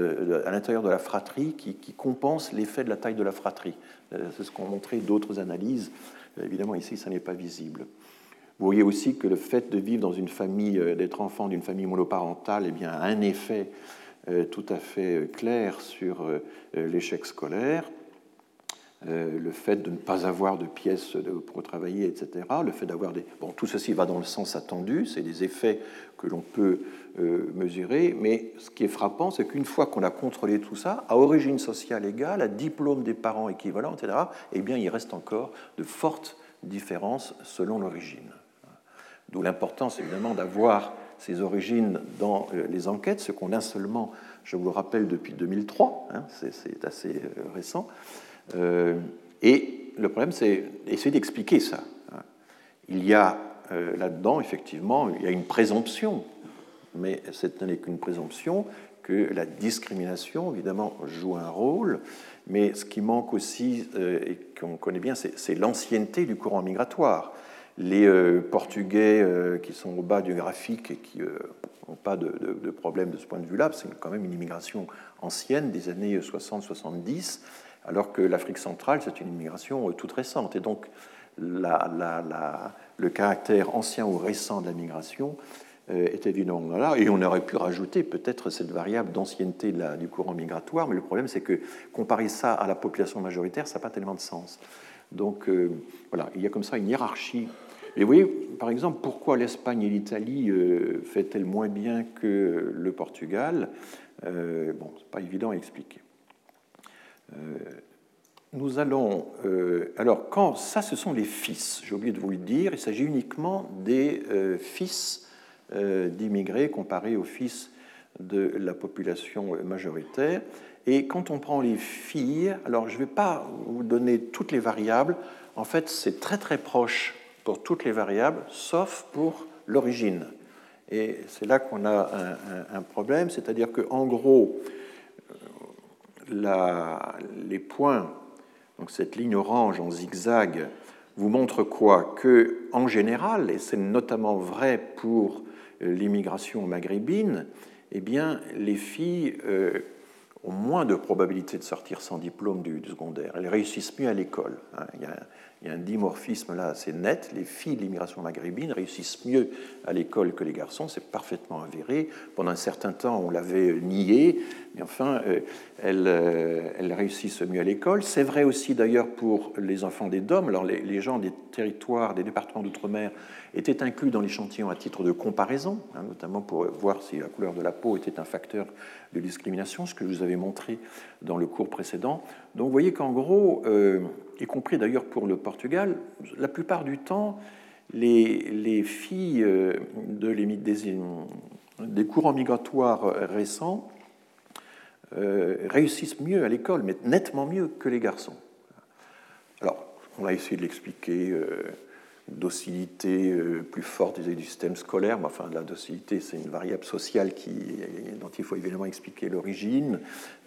à l'intérieur de la fratrie qui, compensent l'effet de la taille de la fratrie. Euh, c'est ce qu'ont montré d'autres analyses. Euh, évidemment, ici, ça n'est pas visible. Vous voyez aussi que le fait de vivre dans une famille, euh, d'être enfant d'une famille monoparentale, eh bien, a un effet tout à fait clair sur l'échec scolaire. Le fait de ne pas avoir de pièces pour travailler, etc. Le fait d'avoir des... Bon, tout ceci va dans le sens attendu, c'est des effets que l'on peut euh, mesurer, mais ce qui est frappant, c'est qu'une fois qu'on a contrôlé tout ça, à origine sociale égale, à diplôme des parents équivalent, etc., eh bien, il reste encore de fortes différences selon l'origine. D'où l'importance, évidemment, d'avoir ces origines dans euh, les enquêtes, ce qu'on a seulement, je vous le rappelle, depuis 2003, hein, c'est assez euh, et le problème, c'est essayer d'expliquer ça. Il y a là-dedans, effectivement, il y a une présomption mais ce n'est qu'une présomption que la discrimination, évidemment, joue un rôle, mais ce qui manque aussi, euh, et qu'on connaît bien, c'est l'ancienneté du courant migratoire. Les euh, Portugais euh, qui sont au bas du graphique et qui n'ont pas de, problème de ce point de vue-là, c'est quand même une immigration ancienne des années 60-70, alors que l'Afrique centrale, c'est une immigration toute récente. Et donc, le caractère ancien ou récent de la migration euh, est évident là. Et on aurait pu rajouter peut-être cette variable d'ancienneté du courant migratoire, mais le problème c'est que comparer ça à la population majoritaire, ça n'a pas tellement de sens. Donc euh, voilà, il y a comme ça une hiérarchie Et oui, par exemple, pourquoi l'Espagne et l'Italie fait-elles moins bien que le Portugal? Bon, c'est pas évident à expliquer. Nous allons. alors, quand ça, ce sont les fils, j'ai oublié de vous le dire, il s'agit uniquement des fils d'immigrés comparés aux fils de la population majoritaire. Et quand on prend les filles, alors je ne vais pas vous donner toutes les variables, en fait c'est très très proche pour toutes les variables, sauf pour l'origine. Et c'est là qu'on a un, problème, c'est-à-dire qu'en gros, les points, donc cette ligne orange en zigzag, vous montrent quoi? Que en général, et c'est notamment vrai pour l'immigration maghrébine, eh bien, les filles euh, ont moins de probabilité de sortir sans diplôme du, secondaire. Elles réussissent mieux à l'école. Hein. Il, y a un dimorphisme là assez net. Les filles de l'immigration maghrébine réussissent mieux à l'école que les garçons. C'est parfaitement avéré. Pendant un certain temps, on l'avait nié, mais enfin, euh, elles, euh, elles, réussissent mieux à l'école. C'est vrai aussi d'ailleurs pour les enfants des DOM. Alors, les gens des territoires, des départements d'outre-mer étaient inclus dans l'échantillon à titre de comparaison, hein, notamment pour voir si la couleur de la peau était un facteur de discrimination, ce que je vous avais montré dans le cours précédent. Donc vous voyez qu'en gros, euh, y compris d'ailleurs pour le Portugal, la plupart du temps, les, filles euh, de des, des, courants migratoires récents euh, réussissent mieux à l'école, mais nettement mieux que les garçons. Alors, on a essayé de l'expliquer docilité euh, plus forte du système scolaire. Mais enfin, la docilité, c'est une variable sociale qui, dont il faut évidemment expliquer l'origine.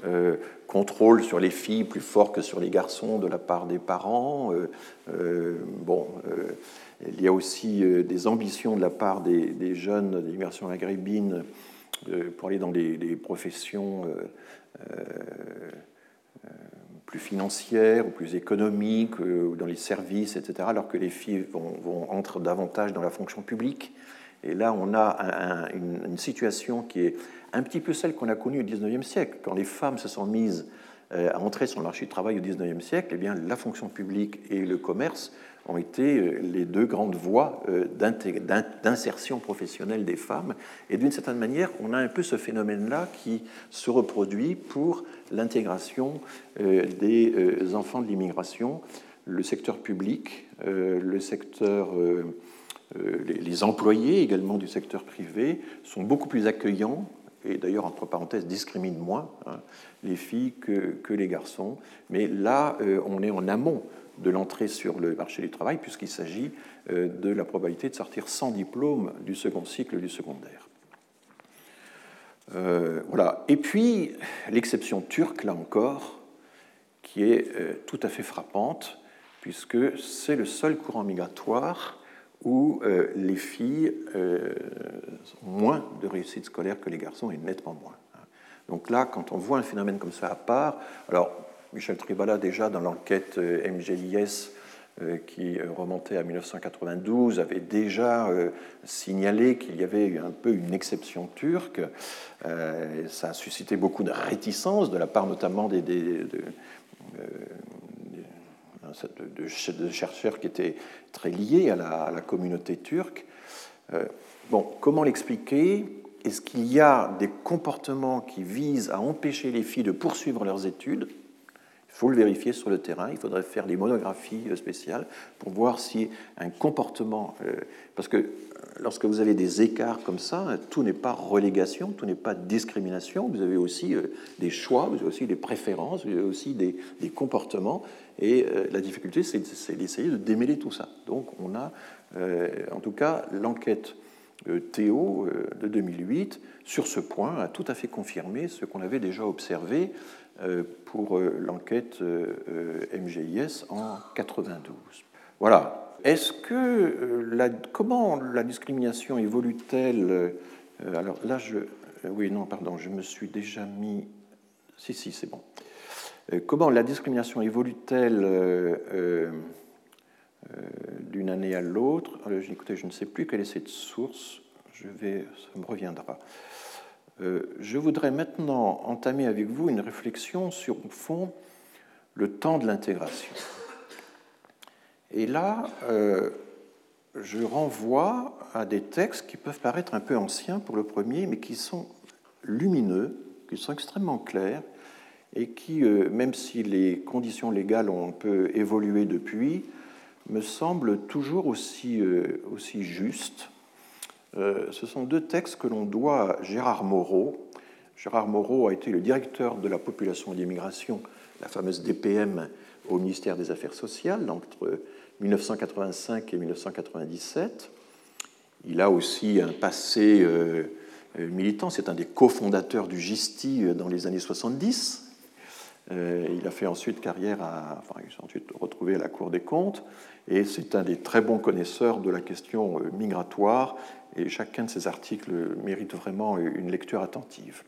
Euh, contrôle sur les filles plus fort que sur les garçons de la part des parents. Euh, bon, il y a aussi des ambitions de la part des, jeunes d'immersion maghrébine pour aller dans des, des professions plus financières ou plus économiques, euh, ou dans les services, etc., alors que les filles vont, vont entrent davantage dans la fonction publique. Et là, on a une, situation qui est un petit peu celle qu'on a connue au XIXe siècle, quand les femmes se sont mises euh, à entrer sur le marché du travail au XIXe siècle, eh bien, la fonction publique et le commerce ont été euh, les deux grandes voies euh, d'insertion professionnelle des femmes. Et d'une certaine manière, on a un peu ce phénomène-là qui se reproduit pour l'intégration euh, des enfants de l'immigration. Le secteur public, le secteur, les employés également du secteur privé sont beaucoup plus accueillants et d'ailleurs, entre parenthèses, discriminent moins hein, les filles que, que, les garçons. Mais là, on est en amont de l'entrée sur le marché du travail, puisqu'il s'agit euh, de la probabilité de sortir sans diplôme du second cycle du secondaire. Euh, voilà. Et puis, l'exception turque, là encore, qui est euh, tout à fait frappante, puisque c'est le seul courant migratoire où les filles ont moins de réussite scolaire que les garçons, et nettement moins. Donc là, quand on voit un phénomène comme ça à part, alors Michel Tribala, déjà dans l'enquête euh, MGLIS euh, qui euh, remontait à 1992, avait déjà signalé qu'il y avait un peu une exception turque. Ça a suscité beaucoup de réticences de la part notamment des, de, chercheurs qui étaient très liés à la, à la communauté turque. Bon, comment l'expliquer? Est-ce qu'il y a des comportements qui visent à empêcher les filles de poursuivre leurs études? Il faut le vérifier sur le terrain, il faudrait faire des monographies euh, spéciales pour voir si un comportement... Euh, parce que euh, lorsque vous avez des écarts comme ça, tout n'est pas relégation, tout n'est pas discrimination, vous avez aussi des choix, vous avez aussi des préférences, vous avez aussi des, comportements, et la difficulté, c'est d'essayer de démêler tout ça. Donc on a, en tout cas, l'enquête Théo de 2008 sur ce point a tout à fait confirmé ce qu'on avait déjà observé pour euh, l'enquête euh, MGIS en 92. Voilà. Est-ce que la, comment la discrimination évolue-t-elle Alors là, je oui non pardon, je me suis déjà mis. Si si c'est bon. Comment la discrimination évolue-t-elle d'une année à l'autre? Écoutez, je ne sais plus quelle est cette source. Je vais, ça me reviendra. Euh, je voudrais maintenant entamer avec vous une réflexion sur, au fond, le temps de l'intégration. Et là, euh, je renvoie à des textes qui peuvent paraître un peu anciens pour le premier, mais qui sont lumineux, qui sont extrêmement clairs, et qui, euh, même si les conditions légales ont un peu évolué depuis, me semblent toujours aussi, aussi justes. Euh, ce sont deux textes que l'on doit à Gérard Moreau. Gérard Moreau a été le directeur de la population et d'immigration, la fameuse DPM, au ministère des Affaires sociales entre 1985 et 1997. Il a aussi un passé militant, c'est un des cofondateurs du GISTI dans les années 70. Euh, il a fait ensuite carrière, enfin, il s'est ensuite retrouvé à la Cour des comptes, et c'est un des très bons connaisseurs de la question euh, migratoire, et chacun de ses articles mérite vraiment une lecture attentive.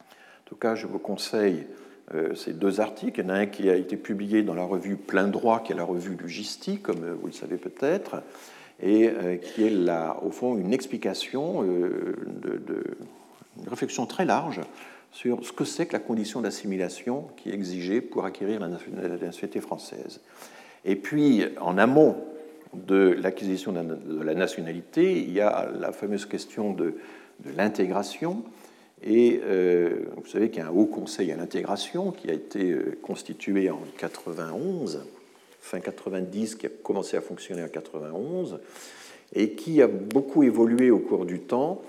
En tout cas, je vous conseille euh, ces deux articles. Il y en a un qui a été publié dans la revue Plein droit, qui est la revue du GISTI, comme vous le savez peut-être, et qui est là, au fond une explication, une réflexion très large sur ce que c'est que la condition d'assimilation qui est exigée pour acquérir la nationalité française. Et puis, en amont de l'acquisition de la nationalité, il y a la fameuse question de, l'intégration. Et euh, vous savez qu'il y a un haut conseil à l'intégration qui a été euh, constitué en 91, fin 90, qui a commencé à fonctionner en 91, et qui a beaucoup évolué au cours du temps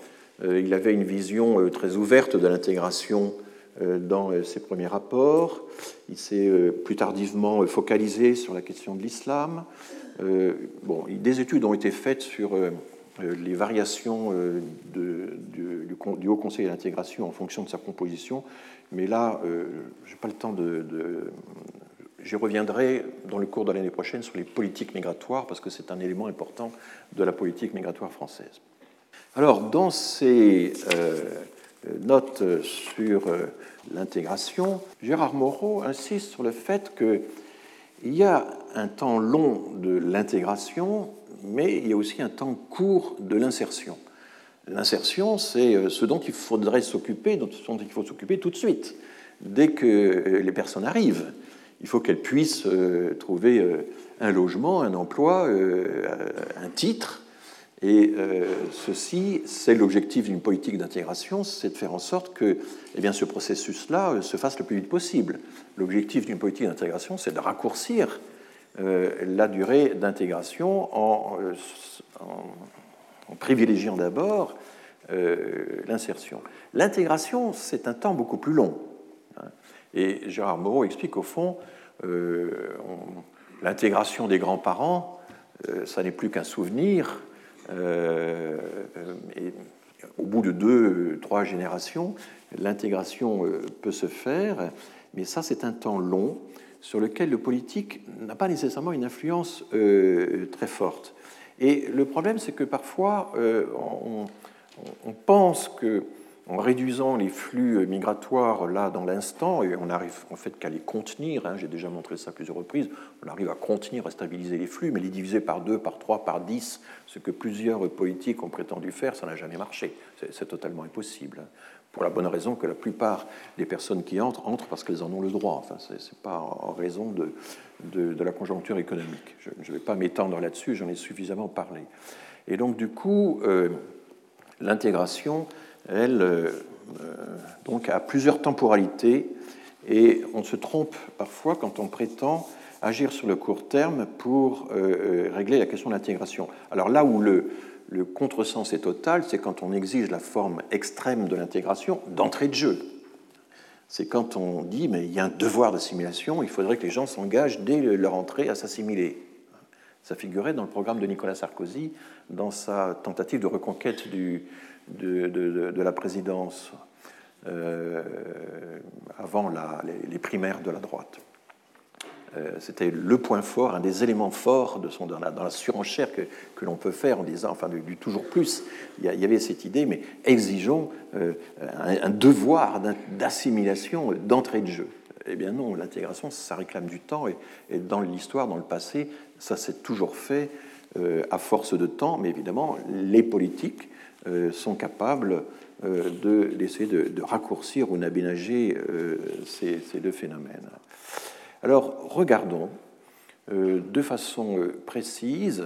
euh, il avait une vision très ouverte de l'intégration dans ses premiers rapports. Il s'est plus tardivement focalisé sur la question de l'islam. Bon, des études ont été faites sur les variations du, Haut Conseil de l'intégration en fonction de sa composition, mais là, je n'ai pas le temps de, J'y reviendrai dans le cours de l'année prochaine sur les politiques migratoires, parce que c'est un élément important de la politique migratoire française. Alors, dans ces euh, notes sur euh, l'intégration, Gérard Moreau insiste sur le fait qu'il y a un temps long de l'intégration, mais il y a aussi un temps court de l'insertion. L'insertion, c'est euh, ce dont il faudrait s'occuper, dont il faut s'occuper tout de suite. Dès que les personnes arrivent, il faut qu'elles puissent trouver un logement, un emploi, un titre, et euh, ceci, c'est l'objectif d'une politique d'intégration, c'est de faire en sorte que eh bien, ce processus-là euh, se fasse le plus vite possible. L'objectif d'une politique d'intégration, c'est de raccourcir euh, la durée d'intégration en, privilégiant d'abord l'insertion. L'intégration, c'est un temps beaucoup plus long. Hein. Et Gérard Moreau explique au fond, l'intégration des grands-parents, ça n'est plus qu'un souvenir, et au bout de deux, trois générations, l'intégration euh, peut se faire, mais ça, c'est un temps long sur lequel le politique n'a pas nécessairement une influence euh, très forte. Et le problème, c'est que parfois, on, pense que en réduisant les flux migratoires là dans l'instant, et on arrive en fait qu'à les contenir, hein, j'ai déjà montré ça plusieurs reprises, on arrive à contenir, à stabiliser les flux, mais les diviser par deux, par trois, par dix, ce que plusieurs politiques ont prétendu faire, ça n'a jamais marché. C'est totalement impossible. Hein. Pour la bonne raison que la plupart des personnes qui entrent, entrent parce qu'elles en ont le droit. Enfin, ce n'est pas en raison de, de, la conjoncture économique. Je ne vais pas m'étendre là-dessus, j'en ai suffisamment parlé. Et donc, du coup, euh, l'intégration elle euh, euh, donc a plusieurs temporalités et on se trompe parfois quand on prétend agir sur le court terme pour euh, régler la question de l'intégration. Alors là où le, le contresens est total, c'est quand on exige la forme extrême de l'intégration d'entrée de jeu. C'est quand on dit, mais il y a un devoir d'assimilation, il faudrait que les gens s'engagent dès leur entrée à s'assimiler. Ça figurait dans le programme de Nicolas Sarkozy, dans sa tentative de reconquête du, de, la présidence euh, avant les, primaires de la droite. Euh, c'était le point fort, un des éléments forts de son, dans, la, surenchère que, l'on peut faire en disant, enfin, du, toujours plus. Il y, avait cette idée, mais exigeons euh, un, devoir d'assimilation, d'entrée de jeu. Eh bien non, l'intégration, ça réclame du temps, et, et dans l'histoire, dans le passé, ça s'est toujours fait à force de temps, mais évidemment, les politiques euh, sont capables euh, d'essayer de, de, raccourcir ou d'aménager euh, ces, deux phénomènes. Alors, regardons de façon précise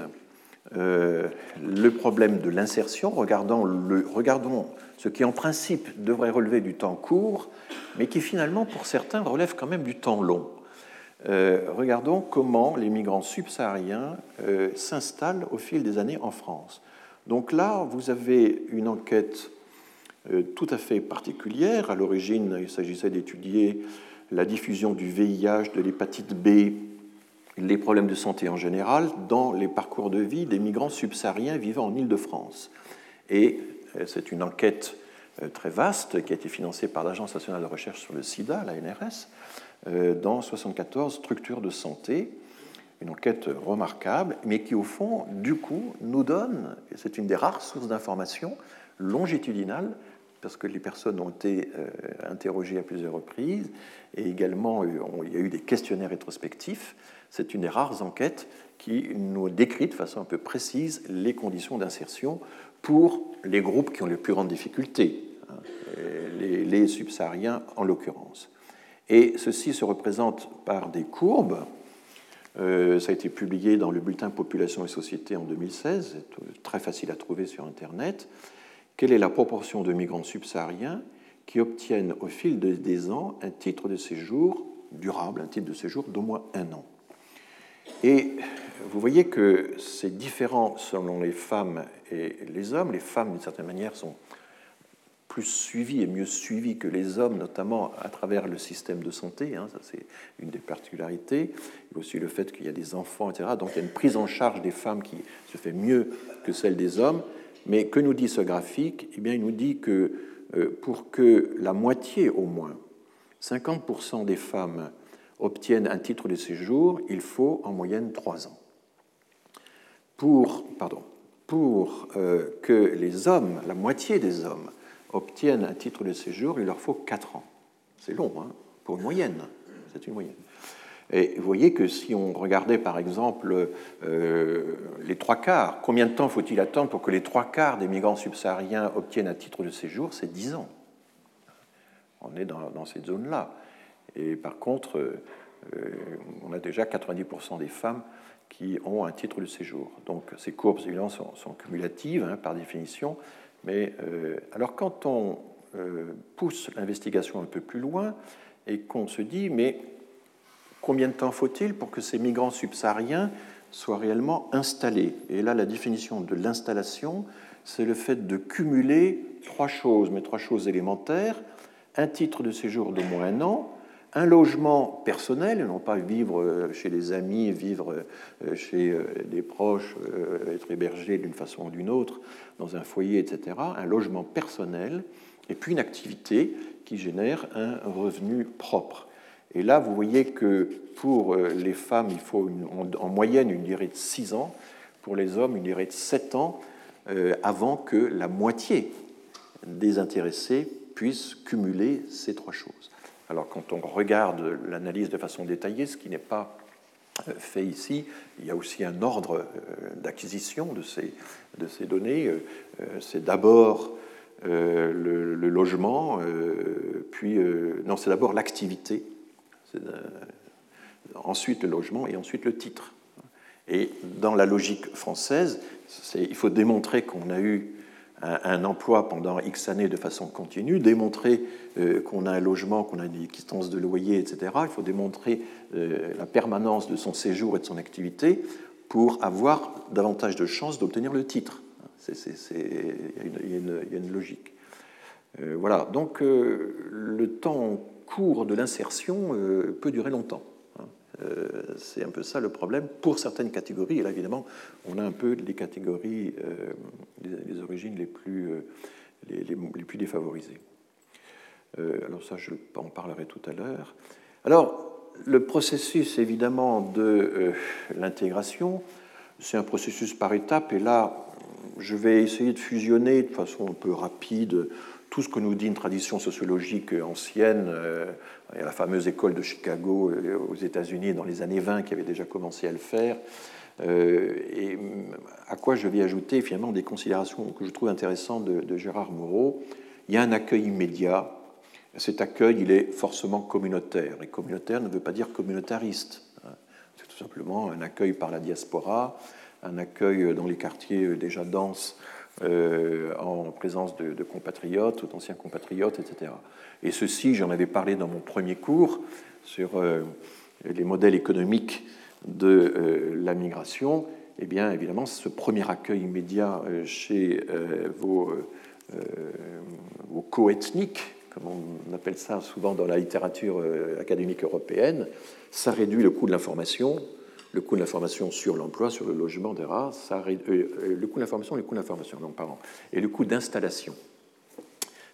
le problème de l'insertion, regardons ce qui en principe devrait relever du temps court, mais qui finalement pour certains relève quand même du temps long. Regardons comment les migrants subsahariens s'installent au fil des années en France. Donc là, vous avez une enquête euh, tout à fait particulière. À l'origine, il s'agissait d'étudier la diffusion du VIH, de l'hépatite B, les problèmes de santé en général dans les parcours de vie des migrants subsahariens vivant en Île-de-France. Et euh, c'est une enquête euh, très vaste qui a été financée par l'Agence nationale de recherche sur le sida, la NRS, dans 74 structures de santé une enquête remarquable, mais qui au fond, du coup, nous donne, et c'est une des rares sources d'informations longitudinales, parce que les personnes ont été euh, interrogées à plusieurs reprises, et également euh, il y a eu des questionnaires rétrospectifs. C'est une des rares enquêtes qui nous décrit de façon un peu précise les conditions d'insertion pour les groupes qui ont les plus grandes difficultés, hein, les subsahariens en l'occurrence. Et ceci se représente par des courbes euh, ça a été publié dans le bulletin Population et Société en 2016, c'est très facile à trouver sur Internet. Quelle est la proportion de migrants subsahariens qui obtiennent au fil des ans un titre de séjour durable, un titre de séjour d'au moins un an? Et vous voyez que c'est différent selon les femmes et les hommes. Les femmes, d'une certaine manière, sont plus suivi et mieux suivi que les hommes, notamment à travers le système de santé. Hein, ça, c'est une des particularités. Il y a aussi le fait qu'il y a des enfants, etc. Donc il y a une prise en charge des femmes qui se fait mieux que celle des hommes. Mais que nous dit ce graphique? Eh bien, il nous dit que euh, pour que la moitié au moins, 50% des femmes obtiennent un titre de séjour, il faut en moyenne 3 ans. Pour, pardon, pour euh, que les hommes, la moitié des hommes, obtiennent un titre de séjour, il leur faut 4 ans. C'est long, hein, pour une moyenne. C'est une moyenne. Et vous voyez que si on regardait par exemple euh, les trois quarts, combien de temps faut-il attendre pour que les trois quarts des migrants subsahariens obtiennent un titre de séjour? C'est 10 ans. On est dans, cette zone-là. Et par contre, euh, on a déjà 90% des femmes qui ont un titre de séjour. Donc ces courbes, évidemment, sont, sont cumulatives hein, par définition, mais euh, alors quand on euh, pousse l'investigation un peu plus loin et qu'on se dit, mais combien de temps faut-il pour que ces migrants subsahariens soient réellement installés? Et là, la définition de l'installation, c'est le fait de cumuler trois choses, mais trois choses élémentaires. Un titre de séjour d'au moins un an, un logement personnel, non pas vivre euh, chez les amis, vivre euh, chez euh, des proches, être hébergé d'une façon ou d'une autre dans un foyer, etc. Un logement personnel et puis une activité qui génère un revenu propre. Et là, vous voyez que pour les femmes, il faut en moyenne une durée de 6 ans, pour les hommes, une durée de 7 ans, avant que la moitié des intéressés puissent cumuler ces trois choses. Alors quand on regarde l'analyse de façon détaillée, ce qui n'est pas euh, fait ici, il y a aussi un ordre euh, d'acquisition de ces, données. Euh, c'est d'abord le, logement, puis non, c'est d'abord l'activité, ensuite le logement et ensuite le titre. Et dans la logique française, il faut démontrer qu'on a eu un, emploi pendant X années de façon continue, démontrer euh, qu'on a un logement, qu'on a une existence de loyer, etc. Il faut démontrer euh, la permanence de son séjour et de son activité pour avoir davantage de chances d'obtenir le titre. Il y, a une logique. Euh, voilà, donc le temps court de l'insertion peut durer longtemps. Euh, c'est un peu ça le problème pour certaines catégories. Et là, évidemment, on a un peu les catégories, euh, les, origines les plus, euh, les, plus défavorisées. alors ça, je en parlerai tout à l'heure. Alors, le processus, évidemment, de l'intégration, c'est un processus par étapes. Et là, je vais essayer de fusionner de façon un peu rapide tout ce que nous dit une tradition sociologique ancienne. Euh, a la fameuse école de Chicago euh, aux États-Unis dans les années 20 qui avait déjà commencé à le faire. Euh, et à quoi je vais ajouter finalement des considérations que je trouve intéressantes de, Gérard Moreau. Il y a un accueil immédiat. Cet accueil, il est forcément communautaire. Et communautaire ne veut pas dire communautariste. Hein. C'est tout simplement un accueil par la diaspora, un accueil dans les quartiers déjà denses en présence de, compatriotes, d'anciens compatriotes, etc. Et ceci, j'en avais parlé dans mon premier cours sur les modèles économiques de la migration. Eh bien, évidemment, ce premier accueil immédiat chez vos, vos co-ethniques, comme on appelle ça souvent dans la littérature euh, académique européenne, ça réduit le coût de l'information, le coût de l'information sur l'emploi, sur le logement des races, ça euh, euh, le coût de l'information, le coût d'information, non, pardon, et le coût d'installation.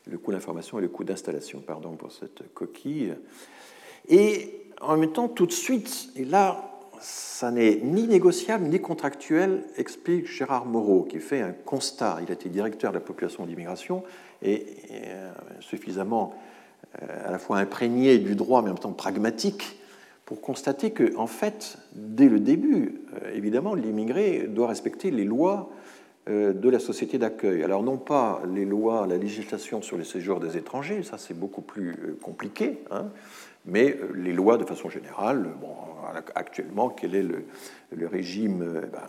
Le coût d'information et le coût d'installation, pardon pour cette coquille. Et en même temps, tout de suite, et là, ça n'est ni négociable ni contractuel, explique Gérard Moreau, qui fait un constat. Il a été directeur de la population d'immigration et, euh, suffisamment à la fois imprégné du droit, mais en même temps pragmatique, pour constater que, en fait, dès le début, euh, évidemment, l'immigré doit respecter les lois de la société d'accueil. Alors non pas les lois, la législation sur les séjours des étrangers, ça c'est beaucoup plus compliqué, hein, mais les lois de façon générale, bon, actuellement, quel est le, régime ben,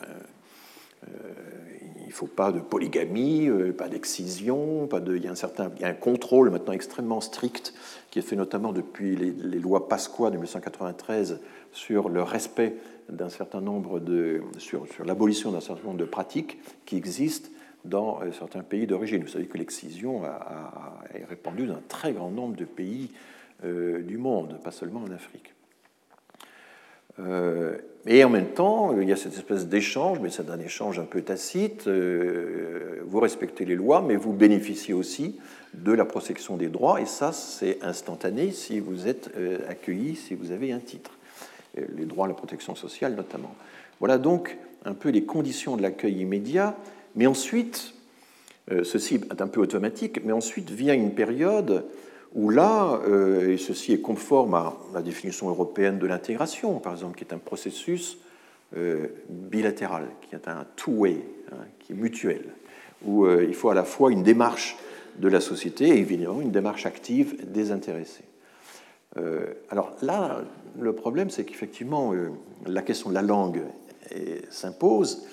il ne faut pas de polygamie, euh, pas d'excision, pas de, il, y a un certain, il y a un contrôle maintenant extrêmement strict qui est fait notamment depuis les, lois Pasqua de 1993 sur le respect d'un certain nombre de, sur, l'abolition d'un certain nombre de pratiques qui existent dans euh, certains pays d'origine. Vous savez que l'excision est répandue dans un très grand nombre de pays euh, du monde, pas seulement en Afrique. Euh, et en même temps, il y a cette espèce d'échange, mais c'est un échange un peu tacite. Vous respectez les lois, mais vous bénéficiez aussi de la protection des droits, et ça, c'est instantané si vous êtes euh, accueilli, si vous avez un titre. Les droits à la protection sociale, notamment. Voilà donc un peu les conditions de l'accueil immédiat, mais ensuite, ceci est un peu automatique, mais ensuite vient une période où là, euh, et ceci est conforme à la définition européenne de l'intégration, par exemple, qui est un processus euh, bilatéral, qui est un two-way, hein, qui est mutuel, où euh, il faut à la fois une démarche de la société et évidemment une démarche active désintéressée. alors là, le problème, c'est qu'effectivement, la question de la langue s'impose,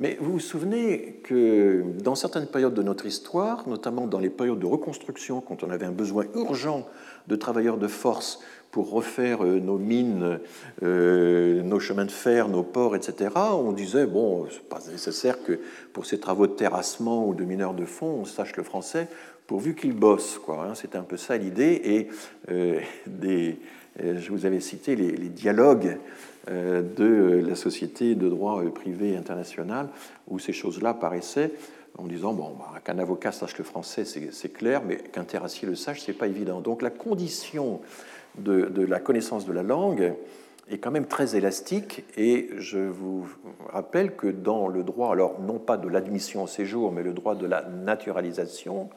mais vous vous souvenez que dans certaines périodes de notre histoire, notamment dans les périodes de reconstruction, quand on avait un besoin urgent de travailleurs de force pour refaire euh, nos mines, euh, nos chemins de fer, nos ports, etc., on disait, bon, c'est pas nécessaire que pour ces travaux de terrassement ou de mineurs de fond, on sache le français, pourvu qu'ils bossent. Hein. C'était un peu ça l'idée. Et euh, des, je vous avais cité les, dialogues de la société de droit privé international, où ces choses-là paraissaient en disant bon, bah, qu'un avocat sache le français, c'est clair, mais qu'un terrassier le sache, c'est pas évident. Donc la condition de, la connaissance de la langue est quand même très élastique, et je vous rappelle que dans le droit, alors non pas de l'admission au séjour, mais le droit de la naturalisation,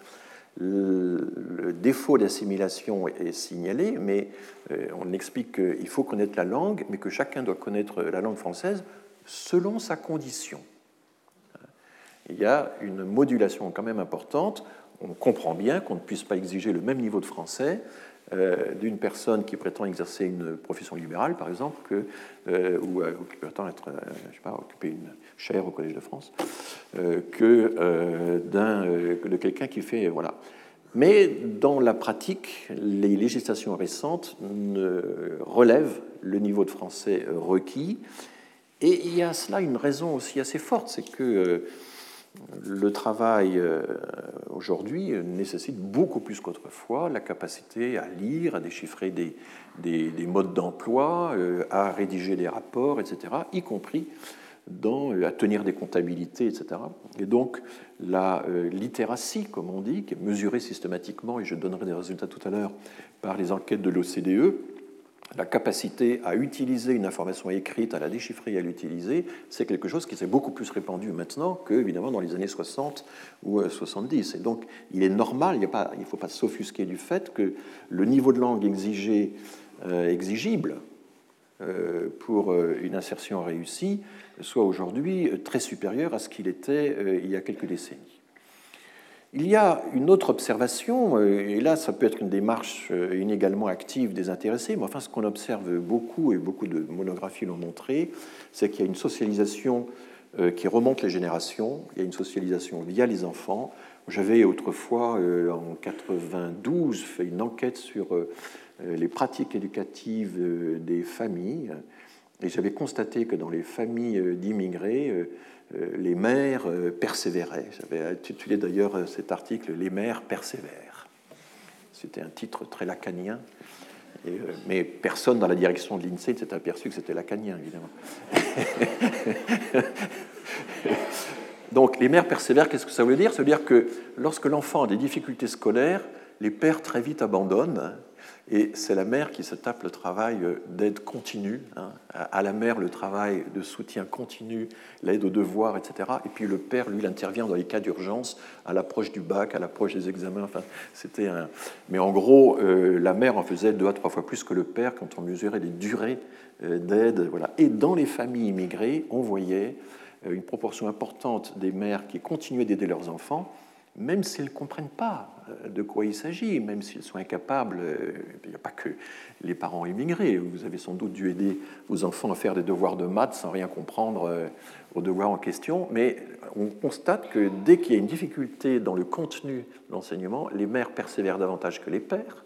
le défaut d'assimilation est signalé, mais euh, on explique qu'il faut connaître la langue, mais que chacun doit connaître la langue française selon sa condition. Il y a une modulation quand même importante. On comprend bien qu'on ne puisse pas exiger le même niveau de français d'une personne qui prétend exercer une profession libérale, par exemple, que, euh, ou, qui prétend être, je sais pas, occuper une chaire au Collège de France, que d'un, de quelqu'un qui fait, voilà. Mais dans la pratique, les législations récentes relèvent le niveau de français requis. Et il y a cela une raison aussi assez forte, c'est que euh, le travail euh, aujourd'hui nécessite beaucoup plus qu'autrefois la capacité à lire, à déchiffrer des, modes d'emploi, euh, à rédiger des rapports, etc., y compris dans, à tenir des comptabilités, etc. Et donc la euh, littératie, comme on dit, qui est mesurée systématiquement, et je donnerai des résultats tout à l'heure par les enquêtes de l'OCDE, la capacité à utiliser une information écrite, à la déchiffrer et à l'utiliser, c'est quelque chose qui s'est beaucoup plus répandu maintenant que, évidemment, dans les années 60 ou 70. Euh, et donc, il est normal, il ne faut pas s'offusquer du fait que le niveau de langue exigé, euh, exigible pour une insertion réussie soit aujourd'hui très supérieur à ce qu'il était euh, il y a quelques décennies. Il y a une autre observation, euh, et là ça peut être une démarche euh, inégalement active des intéressés, mais enfin ce qu'on observe beaucoup, et beaucoup de monographies l'ont montré, c'est qu'il y a une socialisation qui remonte les générations. Il y a une socialisation via les enfants. J'avais autrefois, en 92, fait une enquête sur les pratiques éducatives des familles. Et j'avais constaté que dans les familles d'immigrés, les mères persévéraient. J'avais intitulé d'ailleurs cet article Les mères persévèrent. C'était un titre très lacanien. Euh, mais personne dans la direction de l'INSEE ne s'est aperçu que c'était lacanien, évidemment. Donc les mères persévèrent, qu'est-ce que ça veut dire? Ça veut dire que lorsque l'enfant a des difficultés scolaires, les pères très vite abandonnent et c'est la mère qui se tape le travail d'aide continue. Hein. À la mère, le travail de soutien continu, l'aide aux devoirs, etc. Et puis le père, lui, il intervient dans les cas d'urgence, à l'approche du bac, à l'approche des examens. Enfin, c'était un... Mais en gros, euh, la mère en faisait deux à trois fois plus que le père quand on mesurait les durées euh, d'aide. Voilà. Et dans les familles immigrées, on voyait euh, une proportion importante des mères qui continuaient d'aider leurs enfants même s'ils ne comprennent pas euh, de quoi il s'agit, même s'ils sont incapables, euh, il n'y a pas que les parents immigrés, vous avez sans doute dû aider vos enfants à faire des devoirs de maths sans rien comprendre euh, aux devoirs en question, mais on constate que dès qu'il y a une difficulté dans le contenu de l'enseignement, les mères persévèrent davantage que les pères,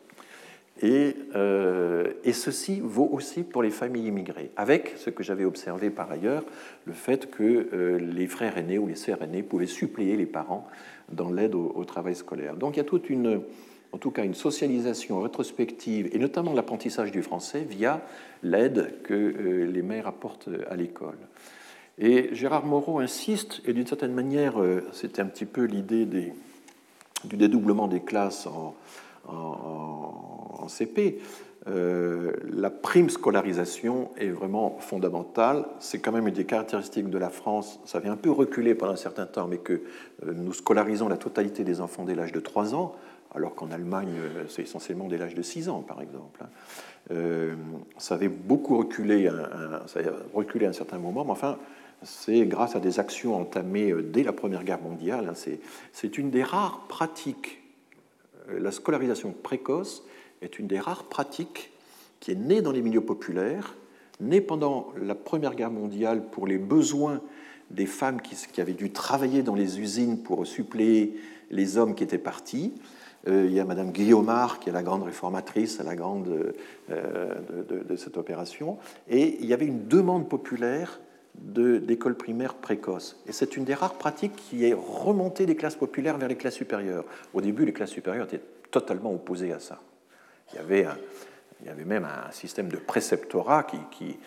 et, euh, et, ceci vaut aussi pour les familles immigrées, avec ce que j'avais observé par ailleurs, le fait que euh, les frères aînés ou les sœurs aînées pouvaient suppléer les parents dans l'aide au, travail scolaire. Donc il y a toute une, en tout cas une socialisation rétrospective, et notamment l'apprentissage du français via l'aide que euh, les mères apportent à l'école. Et Gérard Moreau insiste, et d'une certaine manière, c'était un petit peu l'idée du dédoublement des classes en, en, CP, euh, la prime scolarisation est vraiment fondamentale. C'est quand même une des caractéristiques de la France. Ça avait un peu reculé pendant un certain temps, mais que euh, nous scolarisons la totalité des enfants dès l'âge de 3 ans, alors qu'en Allemagne, euh, c'est essentiellement dès l'âge de 6 ans, par exemple. Hein. ça avait beaucoup reculé, reculé à un certain moment, mais enfin, c'est grâce à des actions entamées dès la Première Guerre mondiale. Hein. C'est une des rares pratiques la scolarisation précoce est une des rares pratiques qui est née dans les milieux populaires, née pendant la Première Guerre mondiale pour les besoins des femmes qui, avaient dû travailler dans les usines pour suppléer les hommes qui étaient partis. Euh, il y a Madame Guillaumard, qui est la grande réformatrice, la grande euh, de, cette opération. Et il y avait une demande populaire d'écoles primaires précoces. Et c'est une des rares pratiques qui est remontée des classes populaires vers les classes supérieures. Au début, les classes supérieures étaient totalement opposées à ça. Il y avait, il y avait même un système de préceptorat qui, qui,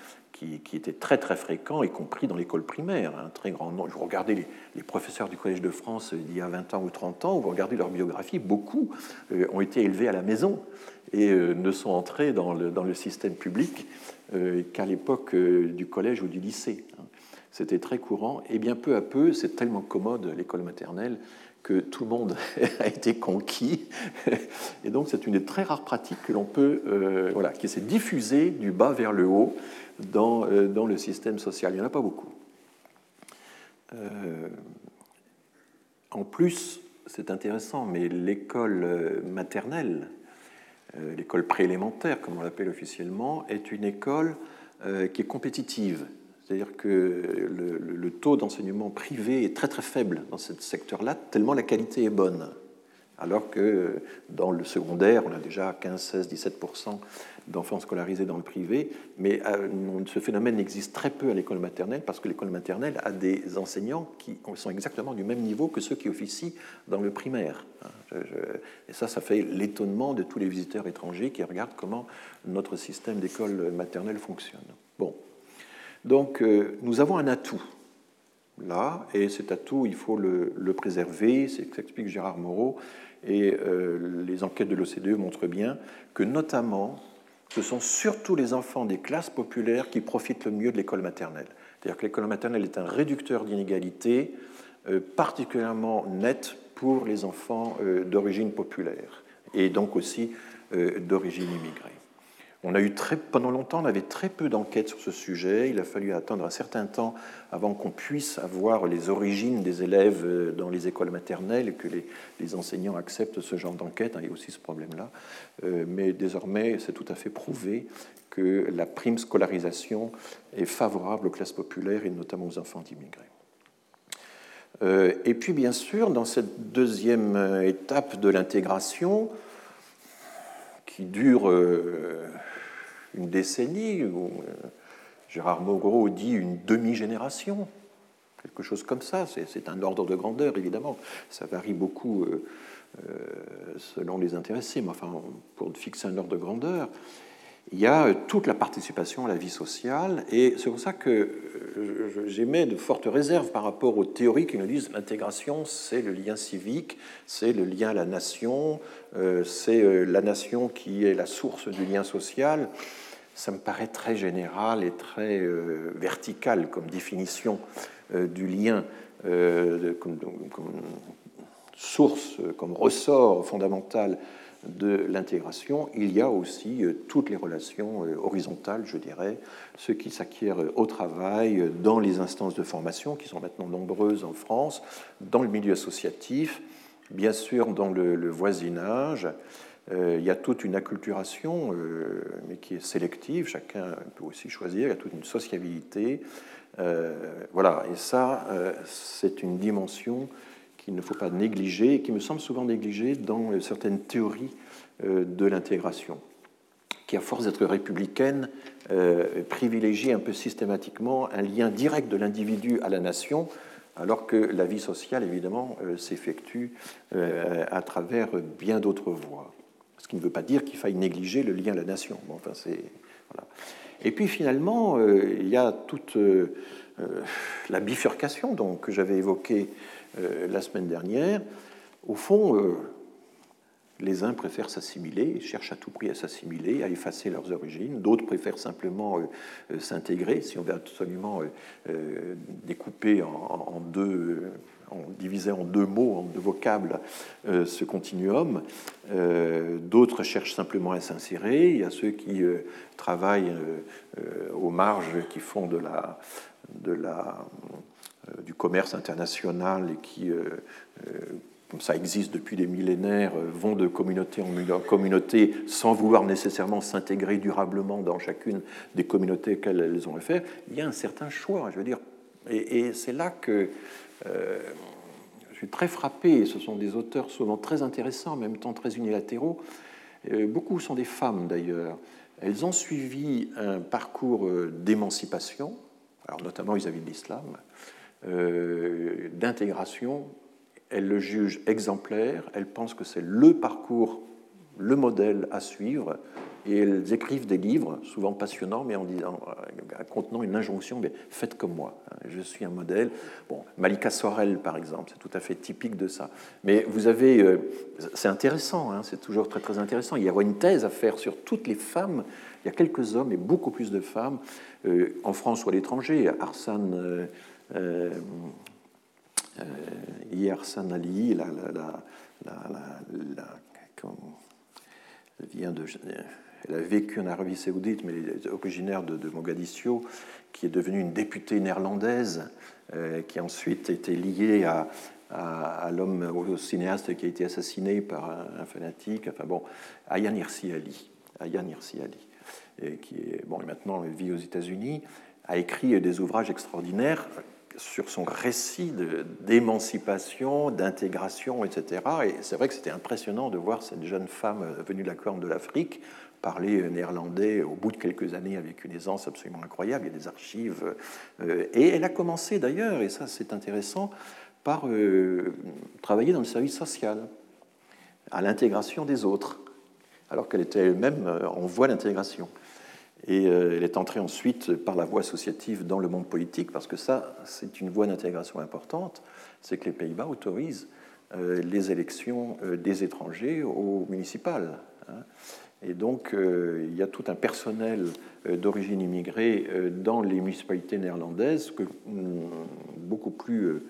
qui, était très très fréquent, y compris dans l'école primaire. Un très grand nombre. Vous regardez les, professeurs du Collège de France d'il y a 20 ans ou 30 ans, vous regardez leur biographie, beaucoup euh, ont été élevés à la maison et euh, ne sont entrés dans le, dans le système public euh, qu'à l'époque du collège ou du lycée. C'était très courant. Et bien peu à peu, c'est tellement commode l'école maternelle que tout le monde a été conquis. Et donc c'est une des très rares pratiques que l'on peut, euh, voilà, qui s'est diffusée du bas vers le haut dans, euh, dans le système social. Il n'y en a pas beaucoup. Euh, en plus, c'est intéressant, mais l'école maternelle, l'école préélémentaire, comme on l'appelle officiellement, est une école qui est compétitive. C'est-à-dire que le, taux d'enseignement privé est très très faible dans ce secteur-là, tellement la qualité est bonne. Alors que dans le secondaire, on a déjà 15, 16, 17 d'enfants scolarisés dans le privé, mais euh, ce phénomène existe très peu à l'école maternelle parce que l'école maternelle a des enseignants qui sont exactement du même niveau que ceux qui officient dans le primaire. Et ça, ça fait l'étonnement de tous les visiteurs étrangers qui regardent comment notre système d'école maternelle fonctionne. Bon, donc euh, nous avons un atout là, et cet atout, il faut le, préserver, c'est ce qu'explique Gérard Moreau, et euh, les enquêtes de l'OCDE montrent bien que notamment, ce sont surtout les enfants des classes populaires qui profitent le mieux de l'école maternelle. C'est-à-dire que l'école maternelle est un réducteur d'inégalité euh, particulièrement net pour les enfants d'origine populaire, et donc aussi d'origine immigrée. On a eu très, pendant longtemps, on avait très peu d'enquêtes sur ce sujet. Il a fallu attendre un certain temps avant qu'on puisse avoir les origines des élèves euh, dans les écoles maternelles et que les, enseignants acceptent ce genre d'enquête. Il y a aussi ce problème-là. Euh, mais désormais, c'est tout à fait prouvé que la prime scolarisation est favorable aux classes populaires et notamment aux enfants d'immigrés. et puis, bien sûr, dans cette deuxième étape de l'intégration, qui dure une décennie, ou Gérard Mogro dit une demi-génération, quelque chose comme ça. C'est un ordre de grandeur, évidemment. Ça varie beaucoup selon les intéressés, mais enfin, pour fixer un ordre de grandeur, il y a euh, toute la participation à la vie sociale, et c'est pour ça que euh, j'émets de fortes réserves par rapport aux théories qui nous disent l'intégration, c'est le lien civique, c'est le lien à la nation, euh, c'est la nation qui est la source du lien social. Ça me paraît très général et très vertical comme définition du lien, comme, source, comme ressort fondamental de l'intégration, il y a aussi euh, toutes les relations euh, horizontales, je dirais, ce qui s'acquiert au travail, dans les instances de formation, qui sont maintenant nombreuses en France, dans le milieu associatif, bien sûr dans le, voisinage. Euh, il y a toute une acculturation, mais qui est sélective, chacun peut aussi choisir, il y a toute une sociabilité. voilà, et ça, c'est une dimension qu'il ne faut pas négliger et qui me semble souvent négligée dans euh, certaines théories euh, de l'intégration, qui, à force d'être républicaine, euh, privilégie un peu systématiquement un lien direct de l'individu à la nation, alors que la vie sociale, évidemment, s'effectue à travers bien d'autres voies. Ce qui ne veut pas dire qu'il faille négliger le lien à la nation. Enfin, voilà. Et puis finalement, il y a toute la bifurcation que j'avais évoquée la semaine dernière, au fond, euh, les uns préfèrent s'assimiler, cherchent à tout prix à s'assimiler, à effacer leurs origines. D'autres préfèrent simplement euh, s'intégrer. Si on veut absolument découper en, deux, en diviser en deux mots, en deux vocables, ce continuum. D'autres cherchent simplement à s'insérer. Il y a ceux qui travaillent aux marges, qui font de la, de la euh, du commerce international et qui, euh, euh, comme ça existe depuis des millénaires, vont de communauté en communauté sans vouloir nécessairement s'intégrer durablement dans chacune des communautés auxquelles elles ont affaire, il y a un certain choix, je veux dire. Et, c'est là que je suis très frappé, ce sont des auteurs souvent très intéressants, en même temps très unilatéraux. Beaucoup sont des femmes d'ailleurs. Elles ont suivi un parcours d'émancipation, alors notamment vis-à-vis de l'islam, euh, d'intégration. Elle le juge exemplaire, elle pense que c'est le parcours, le modèle à suivre, et elles écrivent des livres, souvent passionnants, mais en, disant, contenant une injonction, mais faites comme moi, hein, je suis un modèle. Bon, Malika Sorel, par exemple, c'est tout à fait typique de ça. Mais vous avez, euh, c'est intéressant, hein, c'est toujours très très intéressant. Il y a une thèse à faire sur toutes les femmes. Il y a quelques hommes et beaucoup plus de femmes, en France ou à l'étranger. Arsène euh, euh, hier, Sanali, la, elle, vient de, elle a vécu en Arabie Saoudite, mais elle est originaire de, Mogadiscio, qui est devenue une députée néerlandaise, euh, qui a ensuite été liée à, l'homme, au cinéaste qui a été assassiné par un, fanatique. Enfin bon, Ali, Ali, qui est bon, maintenant vit aux États-Unis, a écrit des ouvrages extraordinaires sur son récit d'émancipation, d'intégration, etc. Et c'est vrai que c'était impressionnant de voir cette jeune femme venue de la Corne de l'Afrique parler néerlandais au bout de quelques années avec une aisance absolument incroyable. Il y a des archives. Euh, et elle a commencé d'ailleurs, et ça c'est intéressant, par euh, travailler dans le service social, à l'intégration des autres, alors qu'elle était elle-même euh, en voie d'intégration. Et euh, elle est entrée ensuite par la voie associative dans le monde politique, parce que ça, c'est une voie d'intégration importante, c'est que les Pays-Bas autorisent euh, les élections euh, des étrangers aux municipales. Hein. Et donc, il y a tout un personnel d'origine immigrée dans les municipalités néerlandaises mm, beaucoup, plus,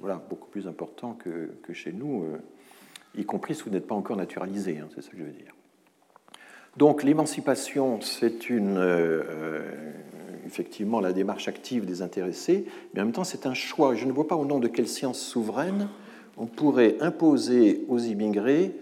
voilà, beaucoup plus important que, chez nous, y compris si vous n'êtes pas encore naturalisé, hein, c'est ce que je veux dire. Donc l'émancipation, c'est une, euh, euh, effectivement la démarche active des intéressés, mais en même temps c'est un choix. Je ne vois pas au nom de quelle science souveraine on pourrait imposer aux immigrés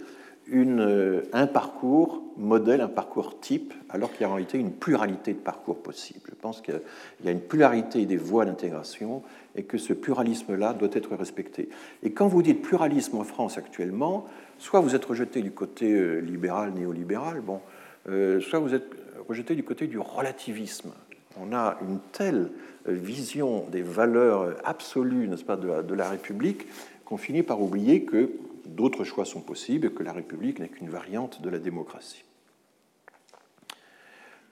une, un parcours modèle, un parcours type, alors qu'il y a en réalité une pluralité de parcours possibles. Je pense qu'il y a une pluralité des voies d'intégration et que ce pluralisme-là doit être respecté. Et quand vous dites pluralisme en France actuellement, soit vous êtes rejeté du côté euh, libéral, néolibéral, bon, euh, soit vous êtes rejeté du côté du relativisme. On a une telle vision des valeurs absolues, n'est-ce pas, de la, République, qu'on finit par oublier que d'autres choix sont possibles et que la République n'est qu'une variante de la démocratie.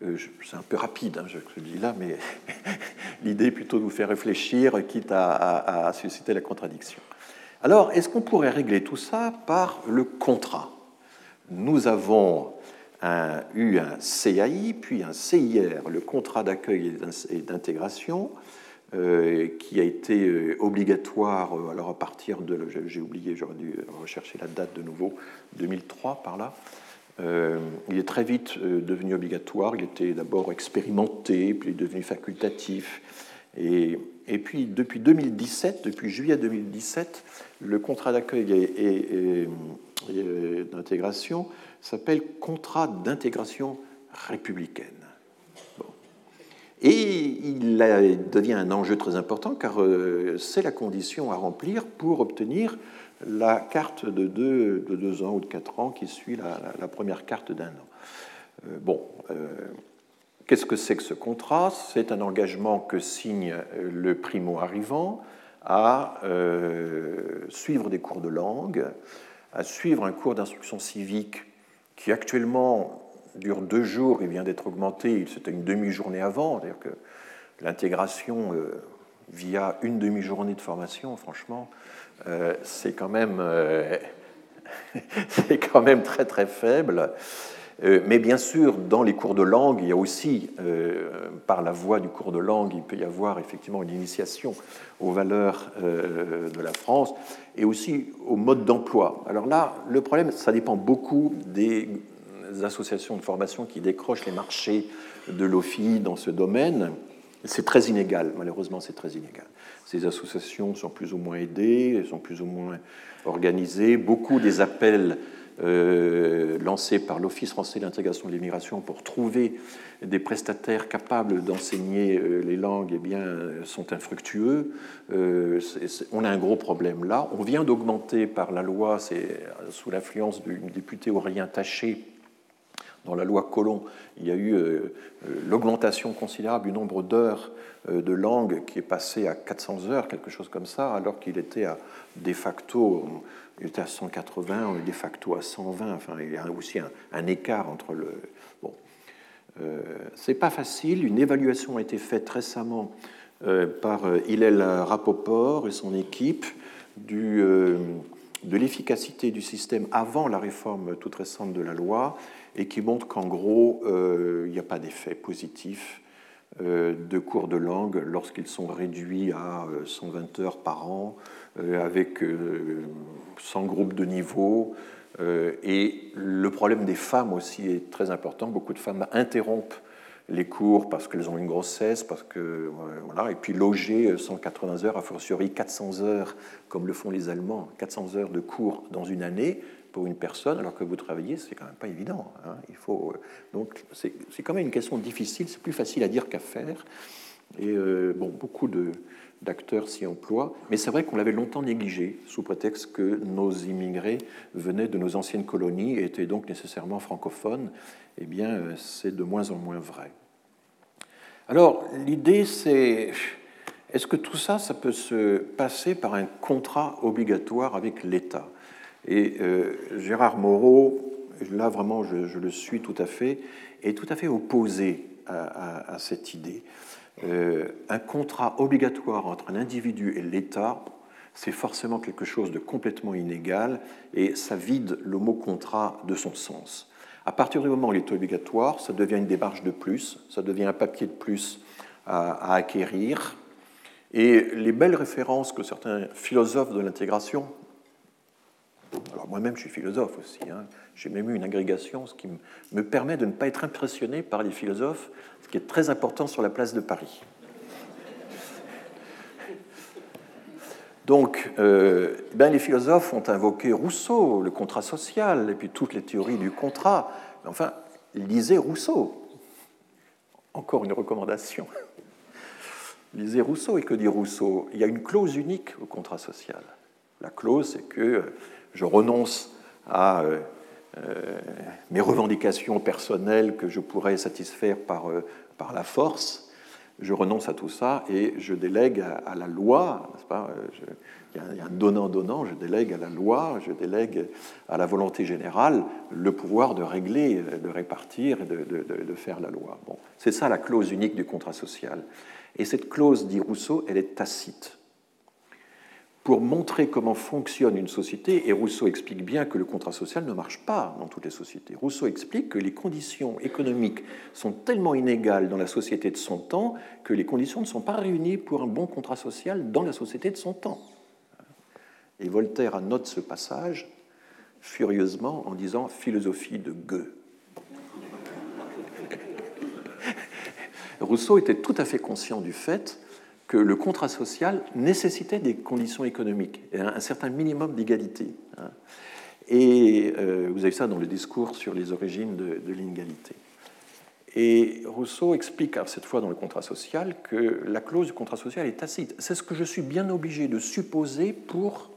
Euh, c'est un peu rapide, hein, je le dis là, mais l'idée est plutôt de vous faire réfléchir, quitte à, susciter la contradiction. Alors, est-ce qu'on pourrait régler tout ça par le contrat? Nous avons eu un CAI, puis un CIR, le contrat d'accueil et d'intégration, euh, qui a été euh, obligatoire, euh, alors à partir de, j'ai oublié, j'aurais dû rechercher la date de nouveau, 2003 par là. il est très vite devenu obligatoire, il était d'abord expérimenté, puis il est devenu facultatif. Et, et, puis depuis 2017, depuis juillet 2017, le contrat d'accueil et d'intégration s'appelle contrat d'intégration républicaine. Et il devient un enjeu très important car euh, c'est la condition à remplir pour obtenir la carte de deux, de deux ans ou de quatre ans qui suit la, première carte d'un an. Euh, bon, euh, qu'est-ce que c'est que ce contrat? C'est un engagement que signe le primo arrivant à suivre des cours de langue, à suivre un cours d'instruction civique qui actuellement dure deux jours, il vient d'être augmenté, c'était une demi-journée avant, c'est-à-dire que l'intégration euh, via une demi-journée de formation, franchement, euh, c'est quand, même, euh, quand même très très faible. Mais bien sûr, dans les cours de langue, il y a aussi, par la voie du cours de langue, il peut y avoir effectivement une initiation aux valeurs de la France et aussi au mode d'emploi. Alors là, le problème, ça dépend beaucoup des associations de formation qui décrochent les marchés de l'OFI dans ce domaine. C'est très inégal, malheureusement, c'est très inégal. Ces associations sont plus ou moins aidées, sont plus ou moins organisées. Beaucoup des appels euh, lancés par l'Office français de l'intégration de l'immigration pour trouver des prestataires capables d'enseigner euh, les langues eh bien, sont infructueux. Euh, on a un gros problème là. On vient d'augmenter par la loi, c'est sous l'influence du député Aurélien Taché, dans la loi Colomb, il y a eu l'augmentation considérable du nombre d'heures de langue qui est passé à 400 heures, quelque chose comme ça, alors qu'il était à de facto, il était à 180, de facto à 120. Enfin, il y a aussi un, écart entre le. Bon, euh, c'est pas facile. Une évaluation a été faite récemment par Hillel Rapoport et son équipe de l'efficacité du système avant la réforme toute récente de la loi et qui montre qu'en gros, euh, il n'y a pas d'effet positif euh, de cours de langue lorsqu'ils sont réduits à 120 euh, heures par an, avec 100 groupes de niveau. et le problème des femmes aussi est très important. Beaucoup de femmes interrompent les cours parce qu'elles ont une grossesse, parce que voilà, et puis loger 180 heures, a fortiori 400 heures, comme le font les Allemands, 400 heures de cours dans une année, pour une personne alors que vous travaillez, c'est quand même pas évident. Hein. Il faut, euh, donc c'est quand même une question difficile, c'est plus facile à dire qu'à faire. Et euh, bon, beaucoup d'acteurs s'y emploient, mais c'est vrai qu'on l'avait longtemps négligé sous prétexte que nos immigrés venaient de nos anciennes colonies et étaient donc nécessairement francophones. Eh bien, euh, c'est de moins en moins vrai. Alors, l'idée, c'est est-ce que tout ça, ça peut se passer par un contrat obligatoire avec l'État? Et euh, Gérard Moreau, là vraiment je, le suis tout à fait, est tout à fait opposé à, cette idée. Euh, un contrat obligatoire entre un individu et l'État, c'est forcément quelque chose de complètement inégal et ça vide le mot contrat de son sens. À partir du moment où il est obligatoire, ça devient une démarche de plus, ça devient un papier de plus à acquérir. Et les belles références que certains philosophes de l'intégration alors moi-même, je suis philosophe aussi. Hein. J'ai même eu une agrégation, ce qui me permet de ne pas être impressionné par les philosophes, ce qui est très important sur la place de Paris. Donc, euh, ben, les philosophes ont invoqué Rousseau, le contrat social, et puis toutes les théories du contrat. Enfin, lisez Rousseau. Encore une recommandation. Lisez Rousseau, et que dit Rousseau? Il y a une clause unique au contrat social. La clause, c'est que je renonce à euh, euh, mes revendications personnelles que je pourrais satisfaire par, par la force, je renonce à tout ça et je délègue à, la loi, il y a un donnant-donnant, je délègue à la loi, je délègue à la volonté générale le pouvoir de régler, de répartir et de, de faire la loi. Bon, c'est ça la clause unique du contrat social. Et cette clause, dit Rousseau, elle est tacite pour montrer comment fonctionne une société, et Rousseau explique bien que le contrat social ne marche pas dans toutes les sociétés. Rousseau explique que les conditions économiques sont tellement inégales dans la société de son temps que les conditions ne sont pas réunies pour un bon contrat social dans la société de son temps. Et Voltaire annote ce passage furieusement en disant philosophie de gueux. Rousseau était tout à fait conscient du fait que le contrat social nécessitait des conditions économiques et un, certain minimum d'égalité. Hein. Et euh, vous avez ça dans le discours sur les origines de, l'inégalité. Et Rousseau explique, cette fois dans le contrat social, que la clause du contrat social est tacite. C'est ce que je suis bien obligé de supposer pour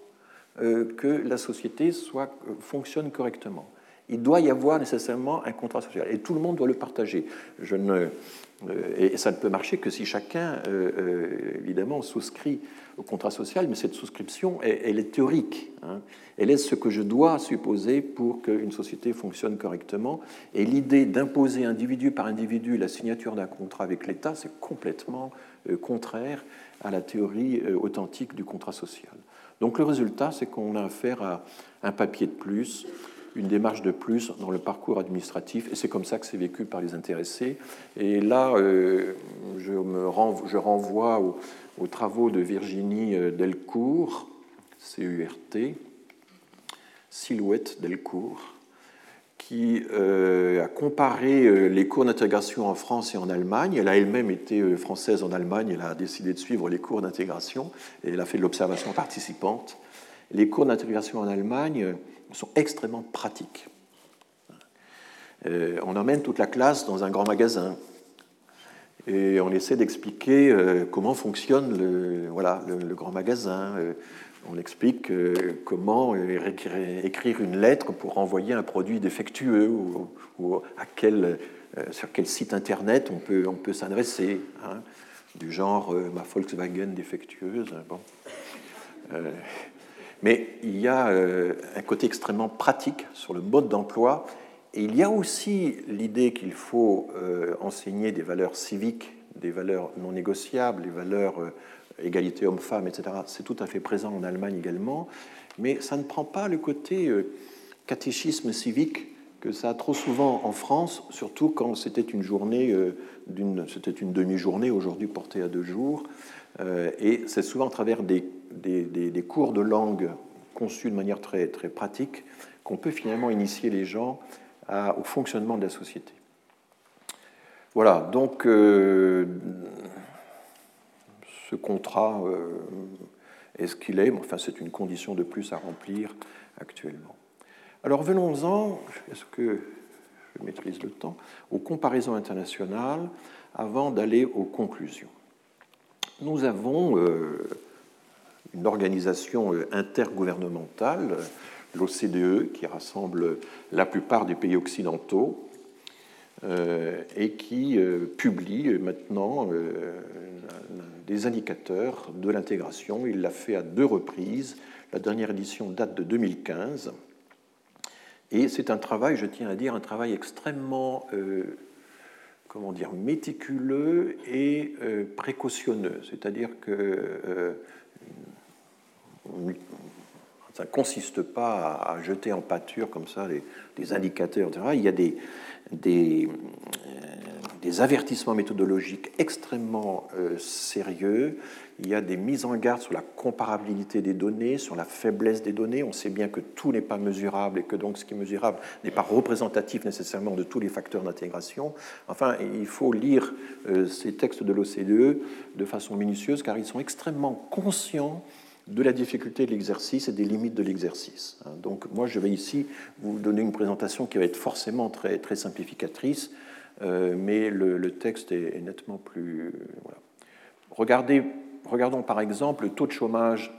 euh, que la société soit, euh, fonctionne correctement. Il doit y avoir nécessairement un contrat social et tout le monde doit le partager. Je ne euh, et ça ne peut marcher que si chacun, euh, euh, évidemment, souscrit au contrat social, mais cette souscription, elle, est théorique. Hein. Elle est ce que je dois supposer pour qu'une société fonctionne correctement. Et l'idée d'imposer individu par individu la signature d'un contrat avec l'État, c'est complètement contraire à la théorie authentique du contrat social. Donc le résultat, c'est qu'on a affaire à un papier de plus une démarche de plus dans le parcours administratif, et c'est comme ça que c'est vécu par les intéressés. Et là, euh, je, me renvoie, je renvoie aux, travaux de Virginie euh, Delcourt, CURT, Silhouette Delcourt, qui euh, a comparé les cours d'intégration en France et en Allemagne. Elle a elle-même été française en Allemagne, elle a décidé de suivre les cours d'intégration, et elle a fait de l'observation participante. Les cours d'intégration en Allemagne sont extrêmement pratiques. Euh, on emmène toute la classe dans un grand magasin et on essaie d'expliquer euh, comment fonctionne le, voilà, le, grand magasin. Euh, on explique comment écrire une lettre pour envoyer un produit défectueux ou, à quel, sur quel site internet on peut, on peut s'adresser, hein, du genre ma Volkswagen défectueuse. Mais il y a euh, un côté extrêmement pratique sur le mode d'emploi. Et il y a aussi l'idée qu'il faut euh, enseigner des valeurs civiques, des valeurs non négociables, les valeurs euh, égalité homme-femme, etc. C'est tout à fait présent en Allemagne également. Mais ça ne prend pas le côté catéchisme civique que ça a trop souvent en France, surtout quand c'était une journée, c'était une demi-journée, aujourd'hui portée à deux jours. Et c'est souvent à travers des des, cours de langue conçus de manière très, très pratique qu'on peut finalement initier les gens au fonctionnement de la société. Voilà, donc euh, ce contrat euh, est ce qu'il est, enfin c'est une condition de plus à remplir actuellement. Alors venons-en, est-ce que je maîtrise le temps, aux comparaisons internationales avant d'aller aux conclusions. Nous avons euh, une organisation euh, intergouvernementale, l'OCDE, qui rassemble la plupart des pays occidentaux euh, et qui euh, publie maintenant des indicateurs de l'intégration. Il l'a fait à deux reprises. La dernière édition date de 2015. Et c'est un travail, je tiens à dire, un travail extrêmement comment dire, méticuleux et précautionneux. C'est-à-dire que ça ne consiste pas à jeter en pâture comme ça des, indicateurs, etc. Il y a des, euh, avertissements méthodologiques extrêmement euh, sérieux. Il y a des mises en garde sur la comparabilité des données, sur la faiblesse des données. On sait bien que tout n'est pas mesurable et que donc ce qui est mesurable n'est pas représentatif nécessairement de tous les facteurs d'intégration. Enfin, il faut lire euh, ces textes de l'OCDE de façon minutieuse car ils sont extrêmement conscients de la difficulté de l'exercice et des limites de l'exercice. Hein. Donc moi, je vais ici vous donner une présentation qui va être forcément très, très simplificatrice, euh, mais le, texte est, nettement plus... Regardez, regardons par exemple le taux de chômage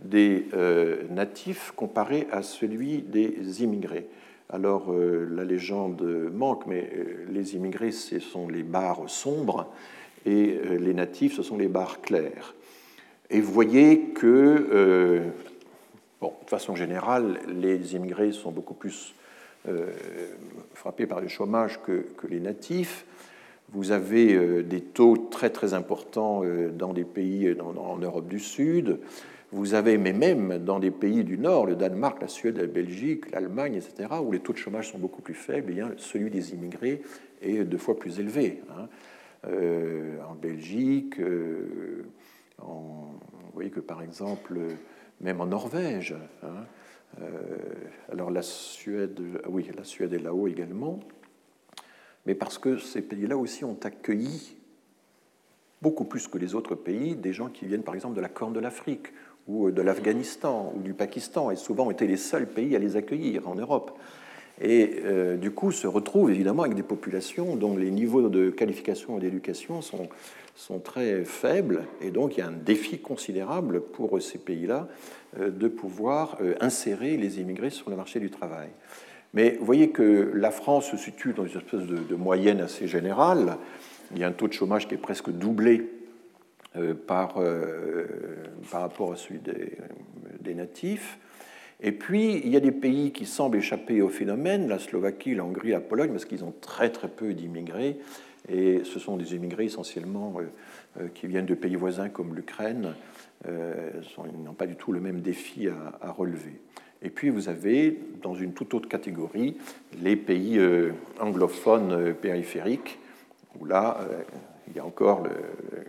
des euh, natifs comparé à celui des immigrés. Alors euh, la légende manque, mais les immigrés, ce sont les barres sombres, et les natifs, ce sont les barres claires. Et vous voyez que, euh, bon, de façon générale, les immigrés sont beaucoup plus euh, frappés par le chômage que, les natifs. Vous avez euh, des taux très très importants dans des pays en Europe du Sud. Vous avez, mais même dans des pays du Nord, le Danemark, la Suède, la Belgique, l'Allemagne, etc., où les taux de chômage sont beaucoup plus faibles, eh bien, celui des immigrés est deux fois plus élevé. Hein. en Belgique, vous voyez que par exemple, même en Norvège, hein, euh, alors la Suède, oui, la Suède est là-haut également, mais parce que ces pays-là aussi ont accueilli beaucoup plus que les autres pays des gens qui viennent par exemple de la Corne de l'Afrique ou de l'Afghanistan ou du Pakistan, et souvent ont été les seuls pays à les accueillir en Europe. Et euh, du coup, se retrouvent évidemment avec des populations dont les niveaux de qualification et d'éducation sont sont très faibles, et donc il y a un défi considérable pour ces pays-là euh, de pouvoir euh, insérer les immigrés sur le marché du travail. Mais vous voyez que la France se situe dans une espèce de, moyenne assez générale. Il y a un taux de chômage qui est presque doublé euh, par, par rapport à celui des, des, natifs. Et puis, il y a des pays qui semblent échapper au phénomène, la Slovaquie, la Hongrie, la Pologne, parce qu'ils ont très très peu d'immigrés et ce sont des immigrés essentiellement euh, euh, qui viennent de pays voisins comme l'Ukraine. Euh, ils n'ont pas du tout le même défi à, relever. Et puis vous avez, dans une toute autre catégorie, les pays anglophones périphériques, où là, il y a encore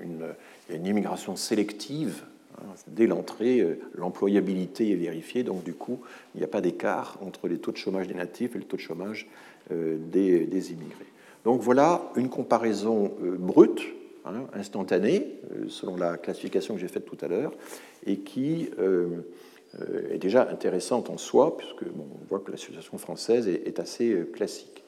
une, immigration sélective. Hein, dès l'entrée, l'employabilité est vérifiée, donc du coup, il n'y a pas d'écart entre les taux de chômage des natifs et le taux de chômage des, des immigrés. Donc voilà une comparaison euh, brute, hein, instantanée, euh, selon la classification que j'ai faite tout à l'heure, et qui euh, est déjà intéressante en soi, puisque on voit que la situation française est, assez classique.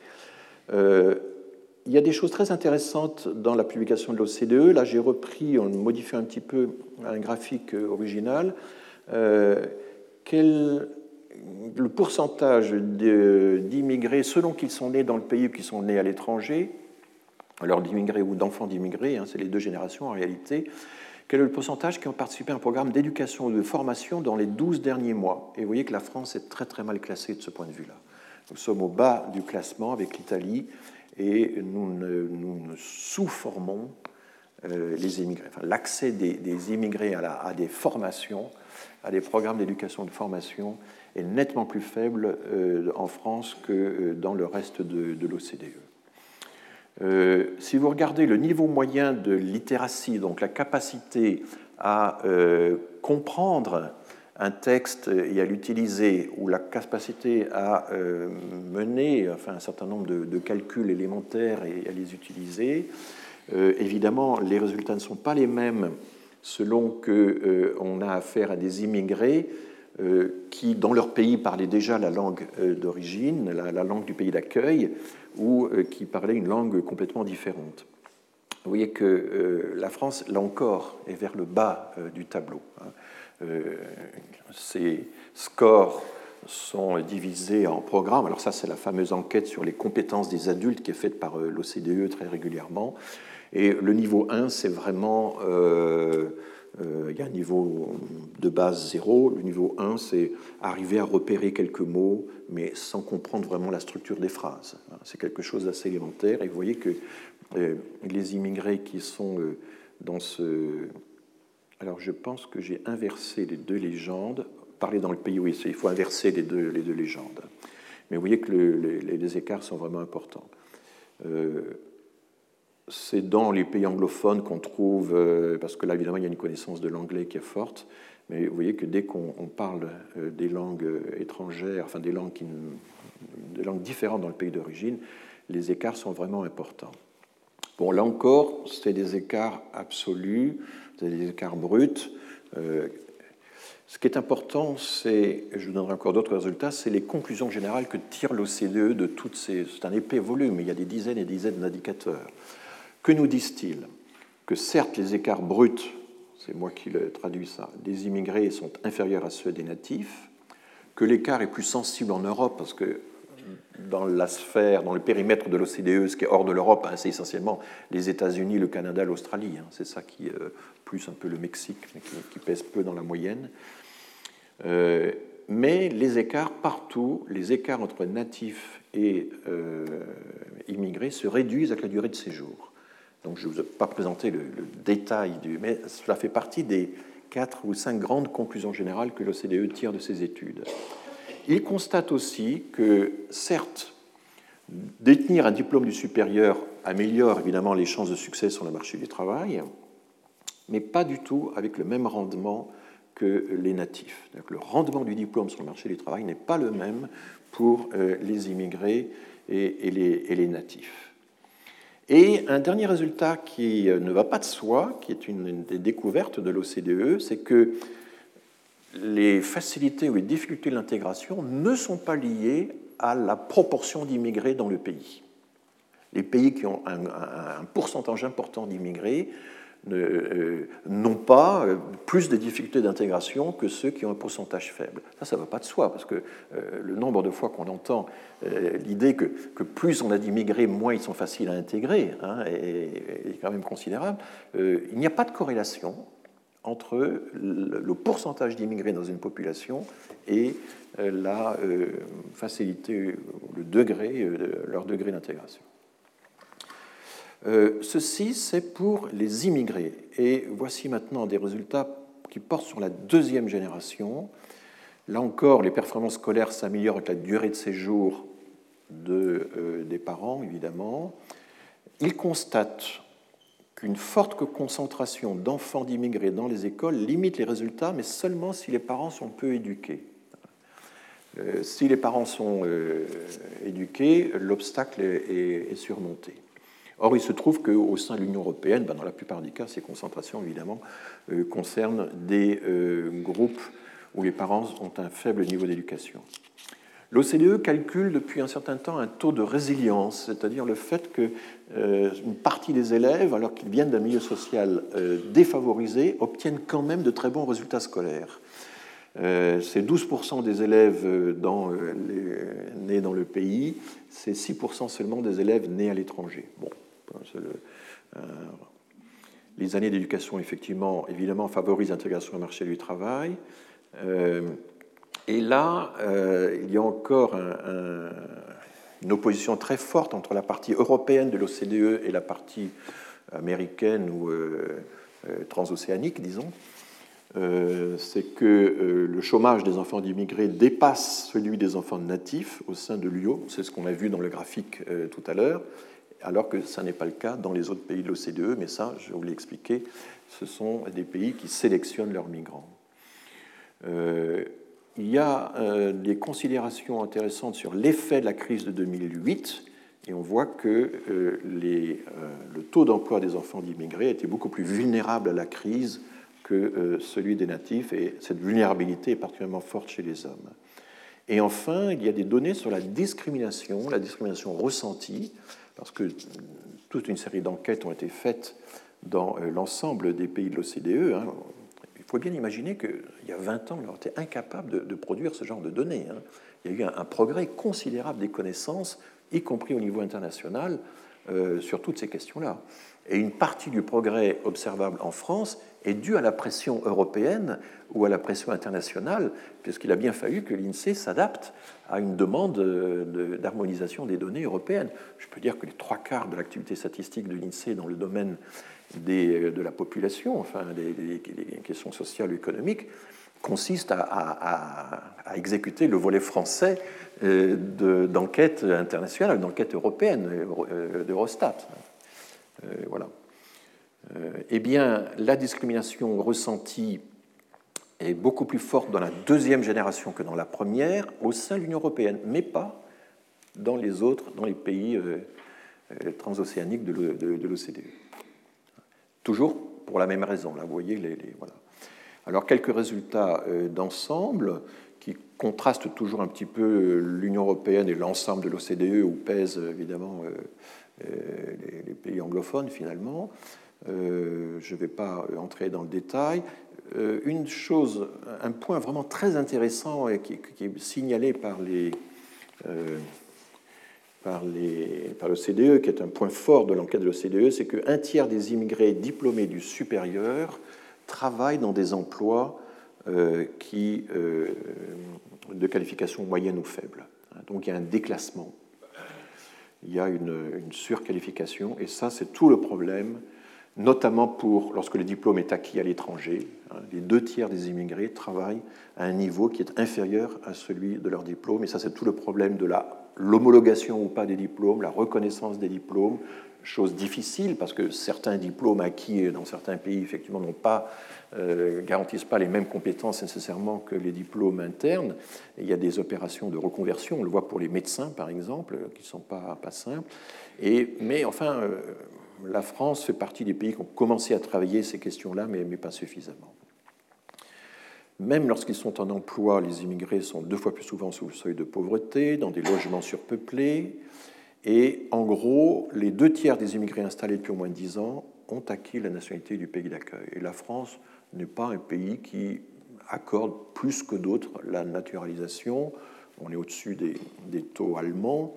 il y a des choses très intéressantes dans la publication de l'OCDE. Là, j'ai repris, en modifiant un petit peu un graphique original, le pourcentage d'immigrés, selon qu'ils sont nés dans le pays ou qu'ils sont nés à l'étranger, alors d'immigrés ou d'enfants d'immigrés, hein, c'est les deux générations en réalité, quel est le pourcentage qui ont participé à un programme d'éducation ou de formation dans les 12 derniers mois? Et vous voyez que la France est très très mal classée de ce point de vue-là. Nous sommes au bas du classement avec l'Italie et nous, nous sous-formons euh, les immigrés. L'accès des, immigrés à, à, des formations, à des programmes d'éducation de formation est nettement plus faible euh, en France que euh, dans le reste de, l'OCDE. Euh, si vous regardez le niveau moyen de littératie, donc la capacité à comprendre un texte et à l'utiliser, ou la capacité à mener un certain nombre de, calculs élémentaires et à les utiliser, évidemment, les résultats ne sont pas les mêmes selon qu'on a affaire à des immigrés qui, dans leur pays, parlaient déjà la langue euh, d'origine, la, langue du pays d'accueil, ou euh, qui parlaient une langue complètement différente. Vous voyez que la France, là encore, est vers le bas du tableau. Hein. Ces scores sont divisés en programmes. Alors ça, c'est la fameuse enquête sur les compétences des adultes qui est faite par l'OCDE très régulièrement. Et le niveau 1, c'est vraiment euh, il y a un niveau de base 0. Le niveau 1, c'est arriver à repérer quelques mots, mais sans comprendre vraiment la structure des phrases. C'est quelque chose d'assez élémentaire. Et vous voyez que euh, les immigrés qui sont euh, dans ce... Alors je pense que j'ai inversé les deux légendes. Parler dans le pays, oui, il faut inverser les deux, les deux légendes. Mais vous voyez que les, écarts sont vraiment importants c'est dans les pays anglophones qu'on trouve, euh, parce que là évidemment il y a une connaissance de l'anglais qui est forte, mais vous voyez que dès qu'on parle euh, des langues euh, étrangères, enfin des langues, différentes dans le pays d'origine, les écarts sont vraiment importants. Bon, là encore, c'est des écarts absolus, c'est des écarts bruts. Ce qui est important, c'est, je vous donnerai encore d'autres résultats, c'est les conclusions générales que tire l'OCDE de toutes ces. C'est un épais volume, il y a des dizaines et des dizaines d'indicateurs. Que nous disent-ils? Que certes, les écarts bruts, c'est moi qui le traduis ça, des immigrés sont inférieurs à ceux des natifs, que l'écart est plus sensible en Europe, parce que dans la sphère, dans le périmètre de l'OCDE, ce qui est hors de l'Europe, hein, c'est essentiellement les États-Unis, le Canada, l'Australie. Hein. c'est ça qui, euh, plus un peu le Mexique, qui, pèse peu dans la moyenne. Euh, mais les écarts partout, les écarts entre natifs et euh, immigrés se réduisent avec la durée de séjour. Donc je ne vous ai pas présenté le, détail du, mais cela fait partie des quatre ou cinq grandes conclusions générales que l'OCDE tire de ses études. Il constate aussi que, certes, détenir un diplôme du supérieur améliore évidemment les chances de succès sur le marché du travail, mais pas du tout avec le même rendement que les natifs. le rendement du diplôme sur le marché du travail n'est pas le même pour euh, les immigrés et, les, natifs. Et un dernier résultat qui euh, ne va pas de soi, qui est une des découvertes de l'OCDE, c'est que les facilités ou les difficultés de l'intégration ne sont pas liées à la proportion d'immigrés dans le pays. Les pays qui ont un, pourcentage important d'immigrés n'ont pas euh, plus de difficultés d'intégration que ceux qui ont un pourcentage faible. Ça, ça ne va pas de soi, parce que euh, le nombre de fois qu'on entend l'idée que, plus on a d'immigrés, moins ils sont faciles à intégrer hein, est, quand même considérable. il n'y a pas de corrélation entre le pourcentage d'immigrés dans une population et euh, la euh, facilité, le degré, euh, leur degré d'intégration. Ceci, c'est pour les immigrés. Et voici maintenant des résultats qui portent sur la deuxième génération. Là encore, les performances scolaires s'améliorent avec la durée de séjour de, des parents, évidemment. Ils constatent qu'une forte concentration d'enfants d'immigrés dans les écoles limite les résultats, mais seulement si les parents sont peu éduqués. Euh, si les parents sont euh, éduqués, l'obstacle est, surmonté. Or, il se trouve qu'au sein de l'Union européenne, ben, dans la plupart des cas, ces concentrations, évidemment, euh, concernent des groupes où les parents ont un faible niveau d'éducation. L'OCDE calcule depuis un certain temps un taux de résilience, c'est-à-dire le fait qu'une euh, partie des élèves, alors qu'ils viennent d'un milieu social euh, défavorisé, obtiennent quand même de très bons résultats scolaires. Euh, c'est 12% des élèves nés dans le pays, c'est 6% seulement des élèves nés à l'étranger. Bon, les années d'éducation, effectivement, évidemment, favorisent l'intégration au marché du travail. Et là, euh, il y a encore une opposition très forte entre la partie européenne de l'OCDE et la partie américaine ou euh, euh, transocéanique, disons. C'est que le chômage des enfants d'immigrés dépasse celui des enfants natifs au sein de l'UO. C'est ce qu'on a vu dans le graphique tout à l'heure, alors que ça n'est pas le cas dans les autres pays de l'OCDE. Mais ça, je vous l'ai expliqué, ce sont des pays qui sélectionnent leurs migrants il y a euh, des considérations intéressantes sur l'effet de la crise de 2008, et on voit que euh, euh, le taux d'emploi des enfants d'immigrés était beaucoup plus vulnérable à la crise que celui des natifs, et cette vulnérabilité est particulièrement forte chez les hommes. Et enfin, il y a des données sur la discrimination, la discrimination ressentie, parce que toute une série d'enquêtes ont été faites dans l'ensemble des pays de l'OCDE. Hein. Il faut bien imaginer qu'il y a 20 ans, on été incapable de, produire ce genre de données. Hein. Il y a eu un, progrès considérable des connaissances, y compris au niveau international, euh, sur toutes ces questions-là. Et une partie du progrès observable en France est due à la pression européenne ou à la pression internationale, puisqu'il a bien fallu que l'INSEE s'adapte à une demande d'harmonisation des données européennes. Je peux dire que les trois quarts de l'activité statistique de l'INSEE dans le domaine euh, de la population, enfin des, questions sociales et économiques, consiste à, exécuter le volet français euh, d'enquête internationale, d'enquête européenne, euh, d'Eurostat. voilà. Eh bien, la discrimination ressentie est beaucoup plus forte dans la deuxième génération que dans la première au sein de l'Union européenne, mais pas dans les autres, dans les pays transocéaniques de l'OCDE. Toujours pour la même raison. Là, vous voyez, les, voilà. Alors, quelques résultats d'ensemble qui contrastent toujours un petit peu l'Union européenne et l'ensemble de l'OCDE, où pèsent évidemment les pays anglophones finalement. Je ne vais pas entrer dans le détail. Une chose, un point vraiment très intéressant et qui, est signalé par les par l'OCDE, qui est un point fort de l'enquête de l'OCDE, c'est qu'un tiers des immigrés diplômés du supérieur travaillent dans des emplois euh, euh, de qualification moyenne ou faible. Donc il y a un déclassement, il y a une surqualification, et ça c'est tout le problème, notamment pour lorsque le diplôme est acquis à l'étranger. Hein, les deux tiers des immigrés travaillent à un niveau qui est inférieur à celui de leur diplôme, et ça c'est tout le problème de l'homologation ou pas des diplômes, la reconnaissance des diplômes, chose difficile parce que certains diplômes acquis dans certains pays effectivement n'ont pas euh, garantissent pas les mêmes compétences nécessairement que les diplômes internes. il y a des opérations de reconversion, on le voit pour les médecins par exemple, qui ne sont pas, pas simples. Mais enfin, euh, la France fait partie des pays qui ont commencé à travailler ces questions-là, mais, mais pas suffisamment. Même lorsqu'ils sont en emploi, les immigrés sont deux fois plus souvent sous le seuil de pauvreté, dans des logements surpeuplés. Et en gros, les deux tiers des immigrés installés depuis au moins dix ans ont acquis la nationalité du pays d'accueil. Et la France n'est pas un pays qui accorde plus que d'autres la naturalisation. On est au-dessus des, des, taux allemands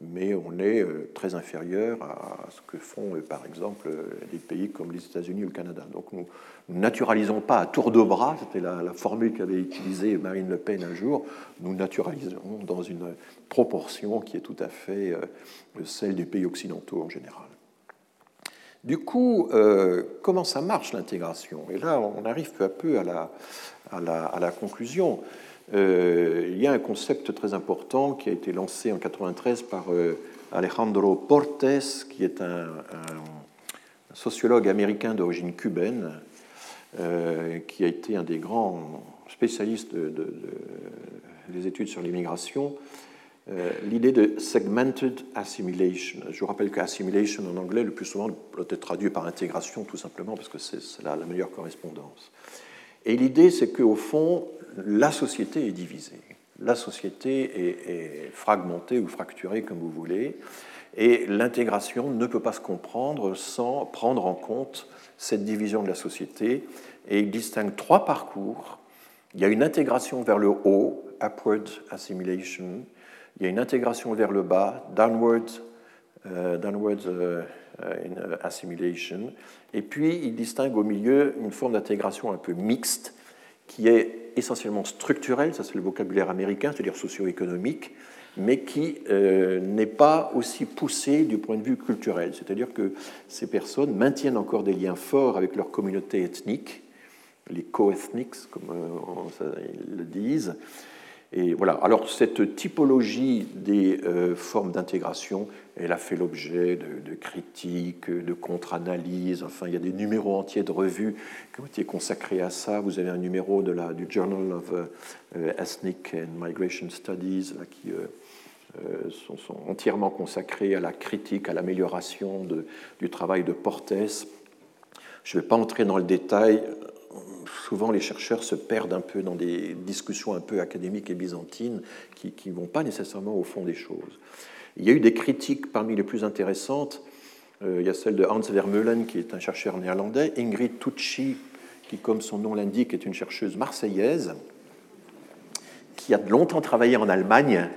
mais on est euh, très inférieur à ce que font, euh, par exemple, euh, des pays comme les États-Unis ou le Canada. Donc nous ne naturalisons pas à tour de bras, c'était la, formule qu'avait utilisée Marine Le Pen un jour, nous naturalisons dans une proportion qui est tout à fait celle des pays occidentaux en général. Du coup, comment ça marche l'intégration? Et là, on arrive peu à peu à la, conclusion. Euh, il y a un concept très important qui a été lancé en 1993 par euh, Alejandro Portes, qui est un, sociologue américain d'origine cubaine, euh, qui a été un des grands spécialistes des études sur l'immigration. L'idée de segmented assimilation. Je vous rappelle que assimilation en anglais, le plus souvent, peut être traduit par intégration, tout simplement, parce que c'est la, la meilleure correspondance. Et l'idée, c'est qu'au fond, la société est divisée. La société est, fragmentée ou fracturée, comme vous voulez, et l'intégration ne peut pas se comprendre sans prendre en compte cette division de la société. Et il distingue trois parcours. Il y a une intégration vers le haut, upward assimilation. Il y a une intégration vers le bas, downward, euh, downward euh, euh, assimilation. Et puis, il distingue au milieu une forme d'intégration un peu mixte qui est essentiellement structurel, ça c'est le vocabulaire américain, c'est-à-dire socio-économique, mais qui euh, n'est pas aussi poussé du point de vue culturel. C'est-à-dire que ces personnes maintiennent encore des liens forts avec leur communauté ethnique, les co-ethnics, comme euh, ils le disent, et voilà. Alors cette typologie des euh, formes d'intégration, elle a fait l'objet de, critiques, de contre-analyses. Enfin, il y a des numéros entiers de revues qui ont été consacrés à ça. Vous avez un numéro du Journal of euh, Ethnic and Migration Studies qui euh, sont, sont, entièrement consacrés à la critique, à l'amélioration du travail de Portes. Je ne vais pas entrer dans le détail souvent les chercheurs se perdent un peu dans des discussions un peu académiques et byzantines qui ne vont pas nécessairement au fond des choses. Il y a eu des critiques parmi les plus intéressantes. Euh, il y a celle de Hans Vermeulen, qui est un chercheur néerlandais, Ingrid Tucci, qui, comme son nom l'indique, est une chercheuse marseillaise, qui a longtemps travaillé en Allemagne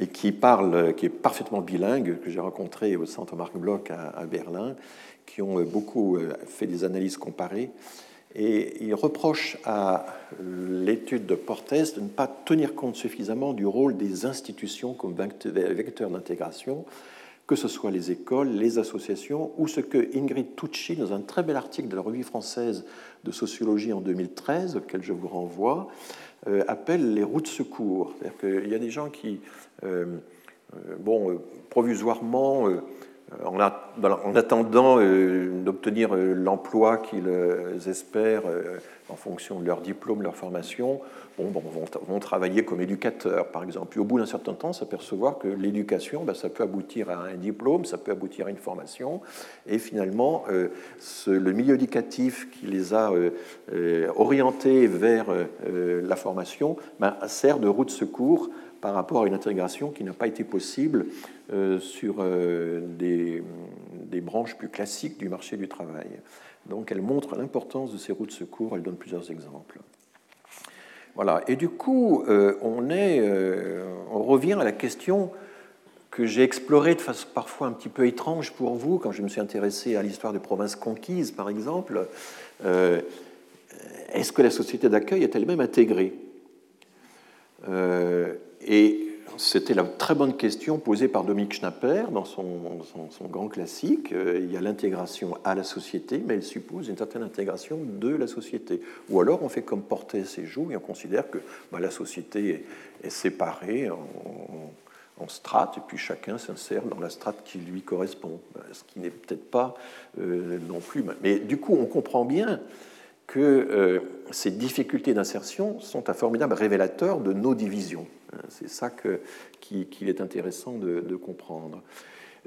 et qui parle, qui est parfaitement bilingue, que j'ai rencontré au centre Marc Bloch à Berlin, qui ont beaucoup euh, fait des analyses comparées. Et il reproche à l'étude de Portes de ne pas tenir compte suffisamment du rôle des institutions comme vecteurs d'intégration, que ce soit les écoles, les associations, ou ce que Ingrid Tucci, dans un très bel article de la Revue française de sociologie en 2013, auquel je vous renvoie, euh, appelle les routes de secours. C'est-à-dire qu'il y a des gens qui, euh, euh, bon, provisoirement, en, attendant d'obtenir l'emploi qu'ils espèrent en fonction de leur diplôme, leur formation, bon, vont, travailler comme éducateurs, par exemple. Au bout d'un certain temps, s'apercevoir que l'éducation, ben, ça peut aboutir à un diplôme, ça peut aboutir à une formation. Et finalement, euh, le milieu éducatif qui les a euh, euh, orientés vers la formation ben, sert de roue de secours par rapport à une intégration qui n'a pas été possible sur des, des branches plus classiques du marché du travail. Donc elle montre l'importance de ces roues de secours, elle donne plusieurs exemples. Voilà. Et du coup, euh, on, euh, revient à la question que j'ai explorée de façon parfois un petit peu étrange pour vous, quand je me suis intéressé à l'histoire des provinces conquises, par exemple. Euh, est-ce que la société d'accueil est elle-même intégrée? Et c'était la très bonne question posée par Dominique Schnapper dans son, grand classique. Euh, il y a l'intégration à la société, mais elle suppose une certaine intégration de la société. Ou alors on fait comme porter ses joues et on considère que bah, la société est, séparée en, strates et puis chacun s'insère dans la strate qui lui correspond, ce qui n'est peut-être pas euh, non plus. Mais du coup, on comprend bien que euh, ces difficultés d'insertion sont un formidable révélateur de nos divisions. Hein, c'est ça qu'il est intéressant de, comprendre.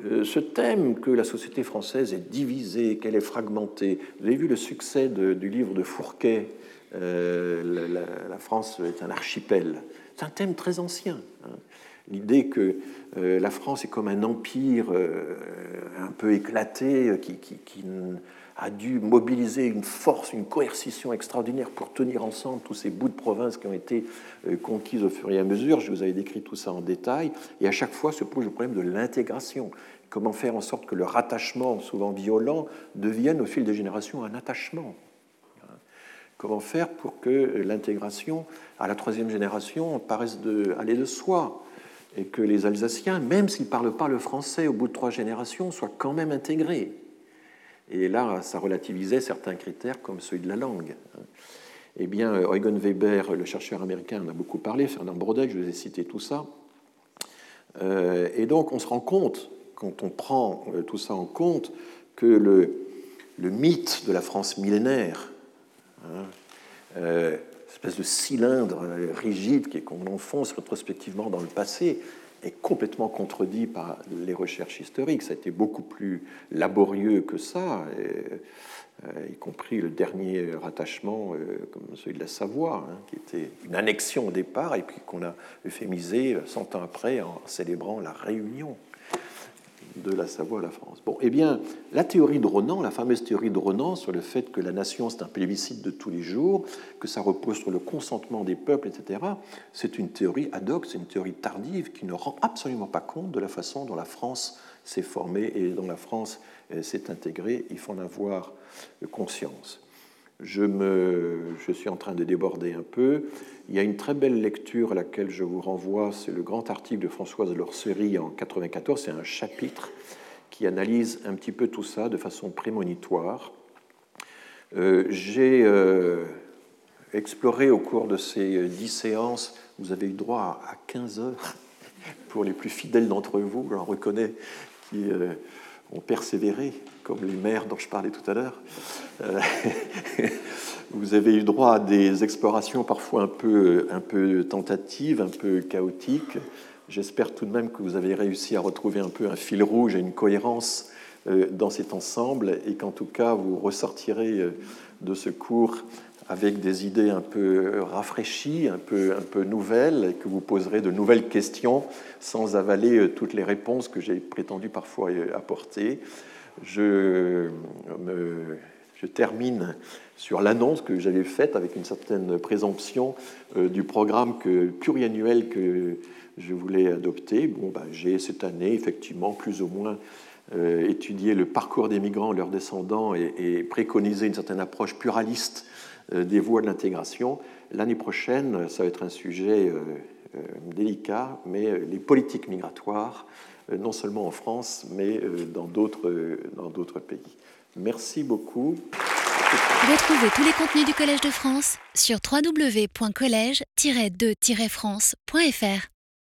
Euh, ce thème que la société française est divisée, qu'elle est fragmentée, vous avez vu le succès du livre de Fourquet, euh, la, France est un archipel. C'est un thème très ancien. Hein. L'idée que la France est comme un empire un peu éclaté, qui, qui, qui a dû mobiliser une force, une coercition extraordinaire pour tenir ensemble tous ces bouts de province qui ont été euh, conquises au fur et à mesure. Je vous avais décrit tout ça en détail. Et à chaque fois se pose le problème de l'intégration. Comment faire en sorte que le rattachement, souvent violent, devienne au fil des générations un attachement? Comment faire pour que l'intégration à la troisième génération paraisse de, aller de soi et que les Alsaciens, même s'ils ne parlent pas le français au bout de trois générations, soient quand même intégrés? Et là, ça relativisait certains critères comme celui de la langue. Eh bien, Eugen Weber, le chercheur américain, en a beaucoup parlé, Fernand Brodeck, je vous ai cité tout ça. Euh, et donc, on se rend compte, quand on prend euh, tout ça en compte, que le, le mythe de la France millénaire, hein, euh, espèce de cylindre rigide qu'on enfonce rétrospectivement dans le passé, est complètement contredit par les recherches historiques. Ça a été beaucoup plus laborieux que ça, euh, y compris le dernier rattachement, euh, comme celui de la Savoie, hein, qui était une annexion au départ et puis qu'on a euphémisé 100 ans après en célébrant la réunion de la Savoie à la France. Bon, eh bien, la théorie de Ronan, la fameuse théorie de Ronan sur le fait que la nation c'est un plébiscite de tous les jours, que ça repose sur le consentement des peuples, etc., c'est une théorie ad hoc, c'est une théorie tardive qui ne rend absolument pas compte de la façon dont la France s'est formée et dont la France euh, s'est intégrée. Il faut en avoir conscience. Je, suis en train de déborder un peu. Il y a une très belle lecture à laquelle je vous renvoie, c'est le grand article de Françoise Lorcerie en 94, c'est un chapitre qui analyse un petit peu tout ça de façon prémonitoire. Euh, j'ai euh, exploré au cours de ces dix séances, vous avez eu droit à 15 heures pour les plus fidèles d'entre vous, j'en reconnais, qui euh, ont persévéré, comme les maires dont je parlais tout à l'heure. Euh, vous avez eu droit à des explorations parfois un peu, un peu tentatives, un peu chaotiques. J'espère tout de même que vous avez réussi à retrouver un peu un fil rouge et une cohérence euh, dans cet ensemble et qu'en tout cas vous ressortirez euh, de ce cours avec des idées un peu rafraîchies, un peu, un peu nouvelles, et que vous poserez de nouvelles questions sans avaler euh, toutes les réponses que j'ai prétendu parfois apporter. Je, termine sur l'annonce que j'avais faite avec une certaine présomption euh, du programme que, pluriannuel que je voulais adopter. Bon, ben, j'ai cette année effectivement plus ou moins euh, étudié le parcours des migrants, leurs descendants et, préconisé une certaine approche pluraliste euh, des voies de l'intégration. L'année prochaine, ça va être un sujet euh, euh, délicat, mais les politiques migratoires, non seulement en France, mais dans d'autres pays. Merci beaucoup. Retrouvez tous les contenus du Collège de France sur www.colège-2-france.fr.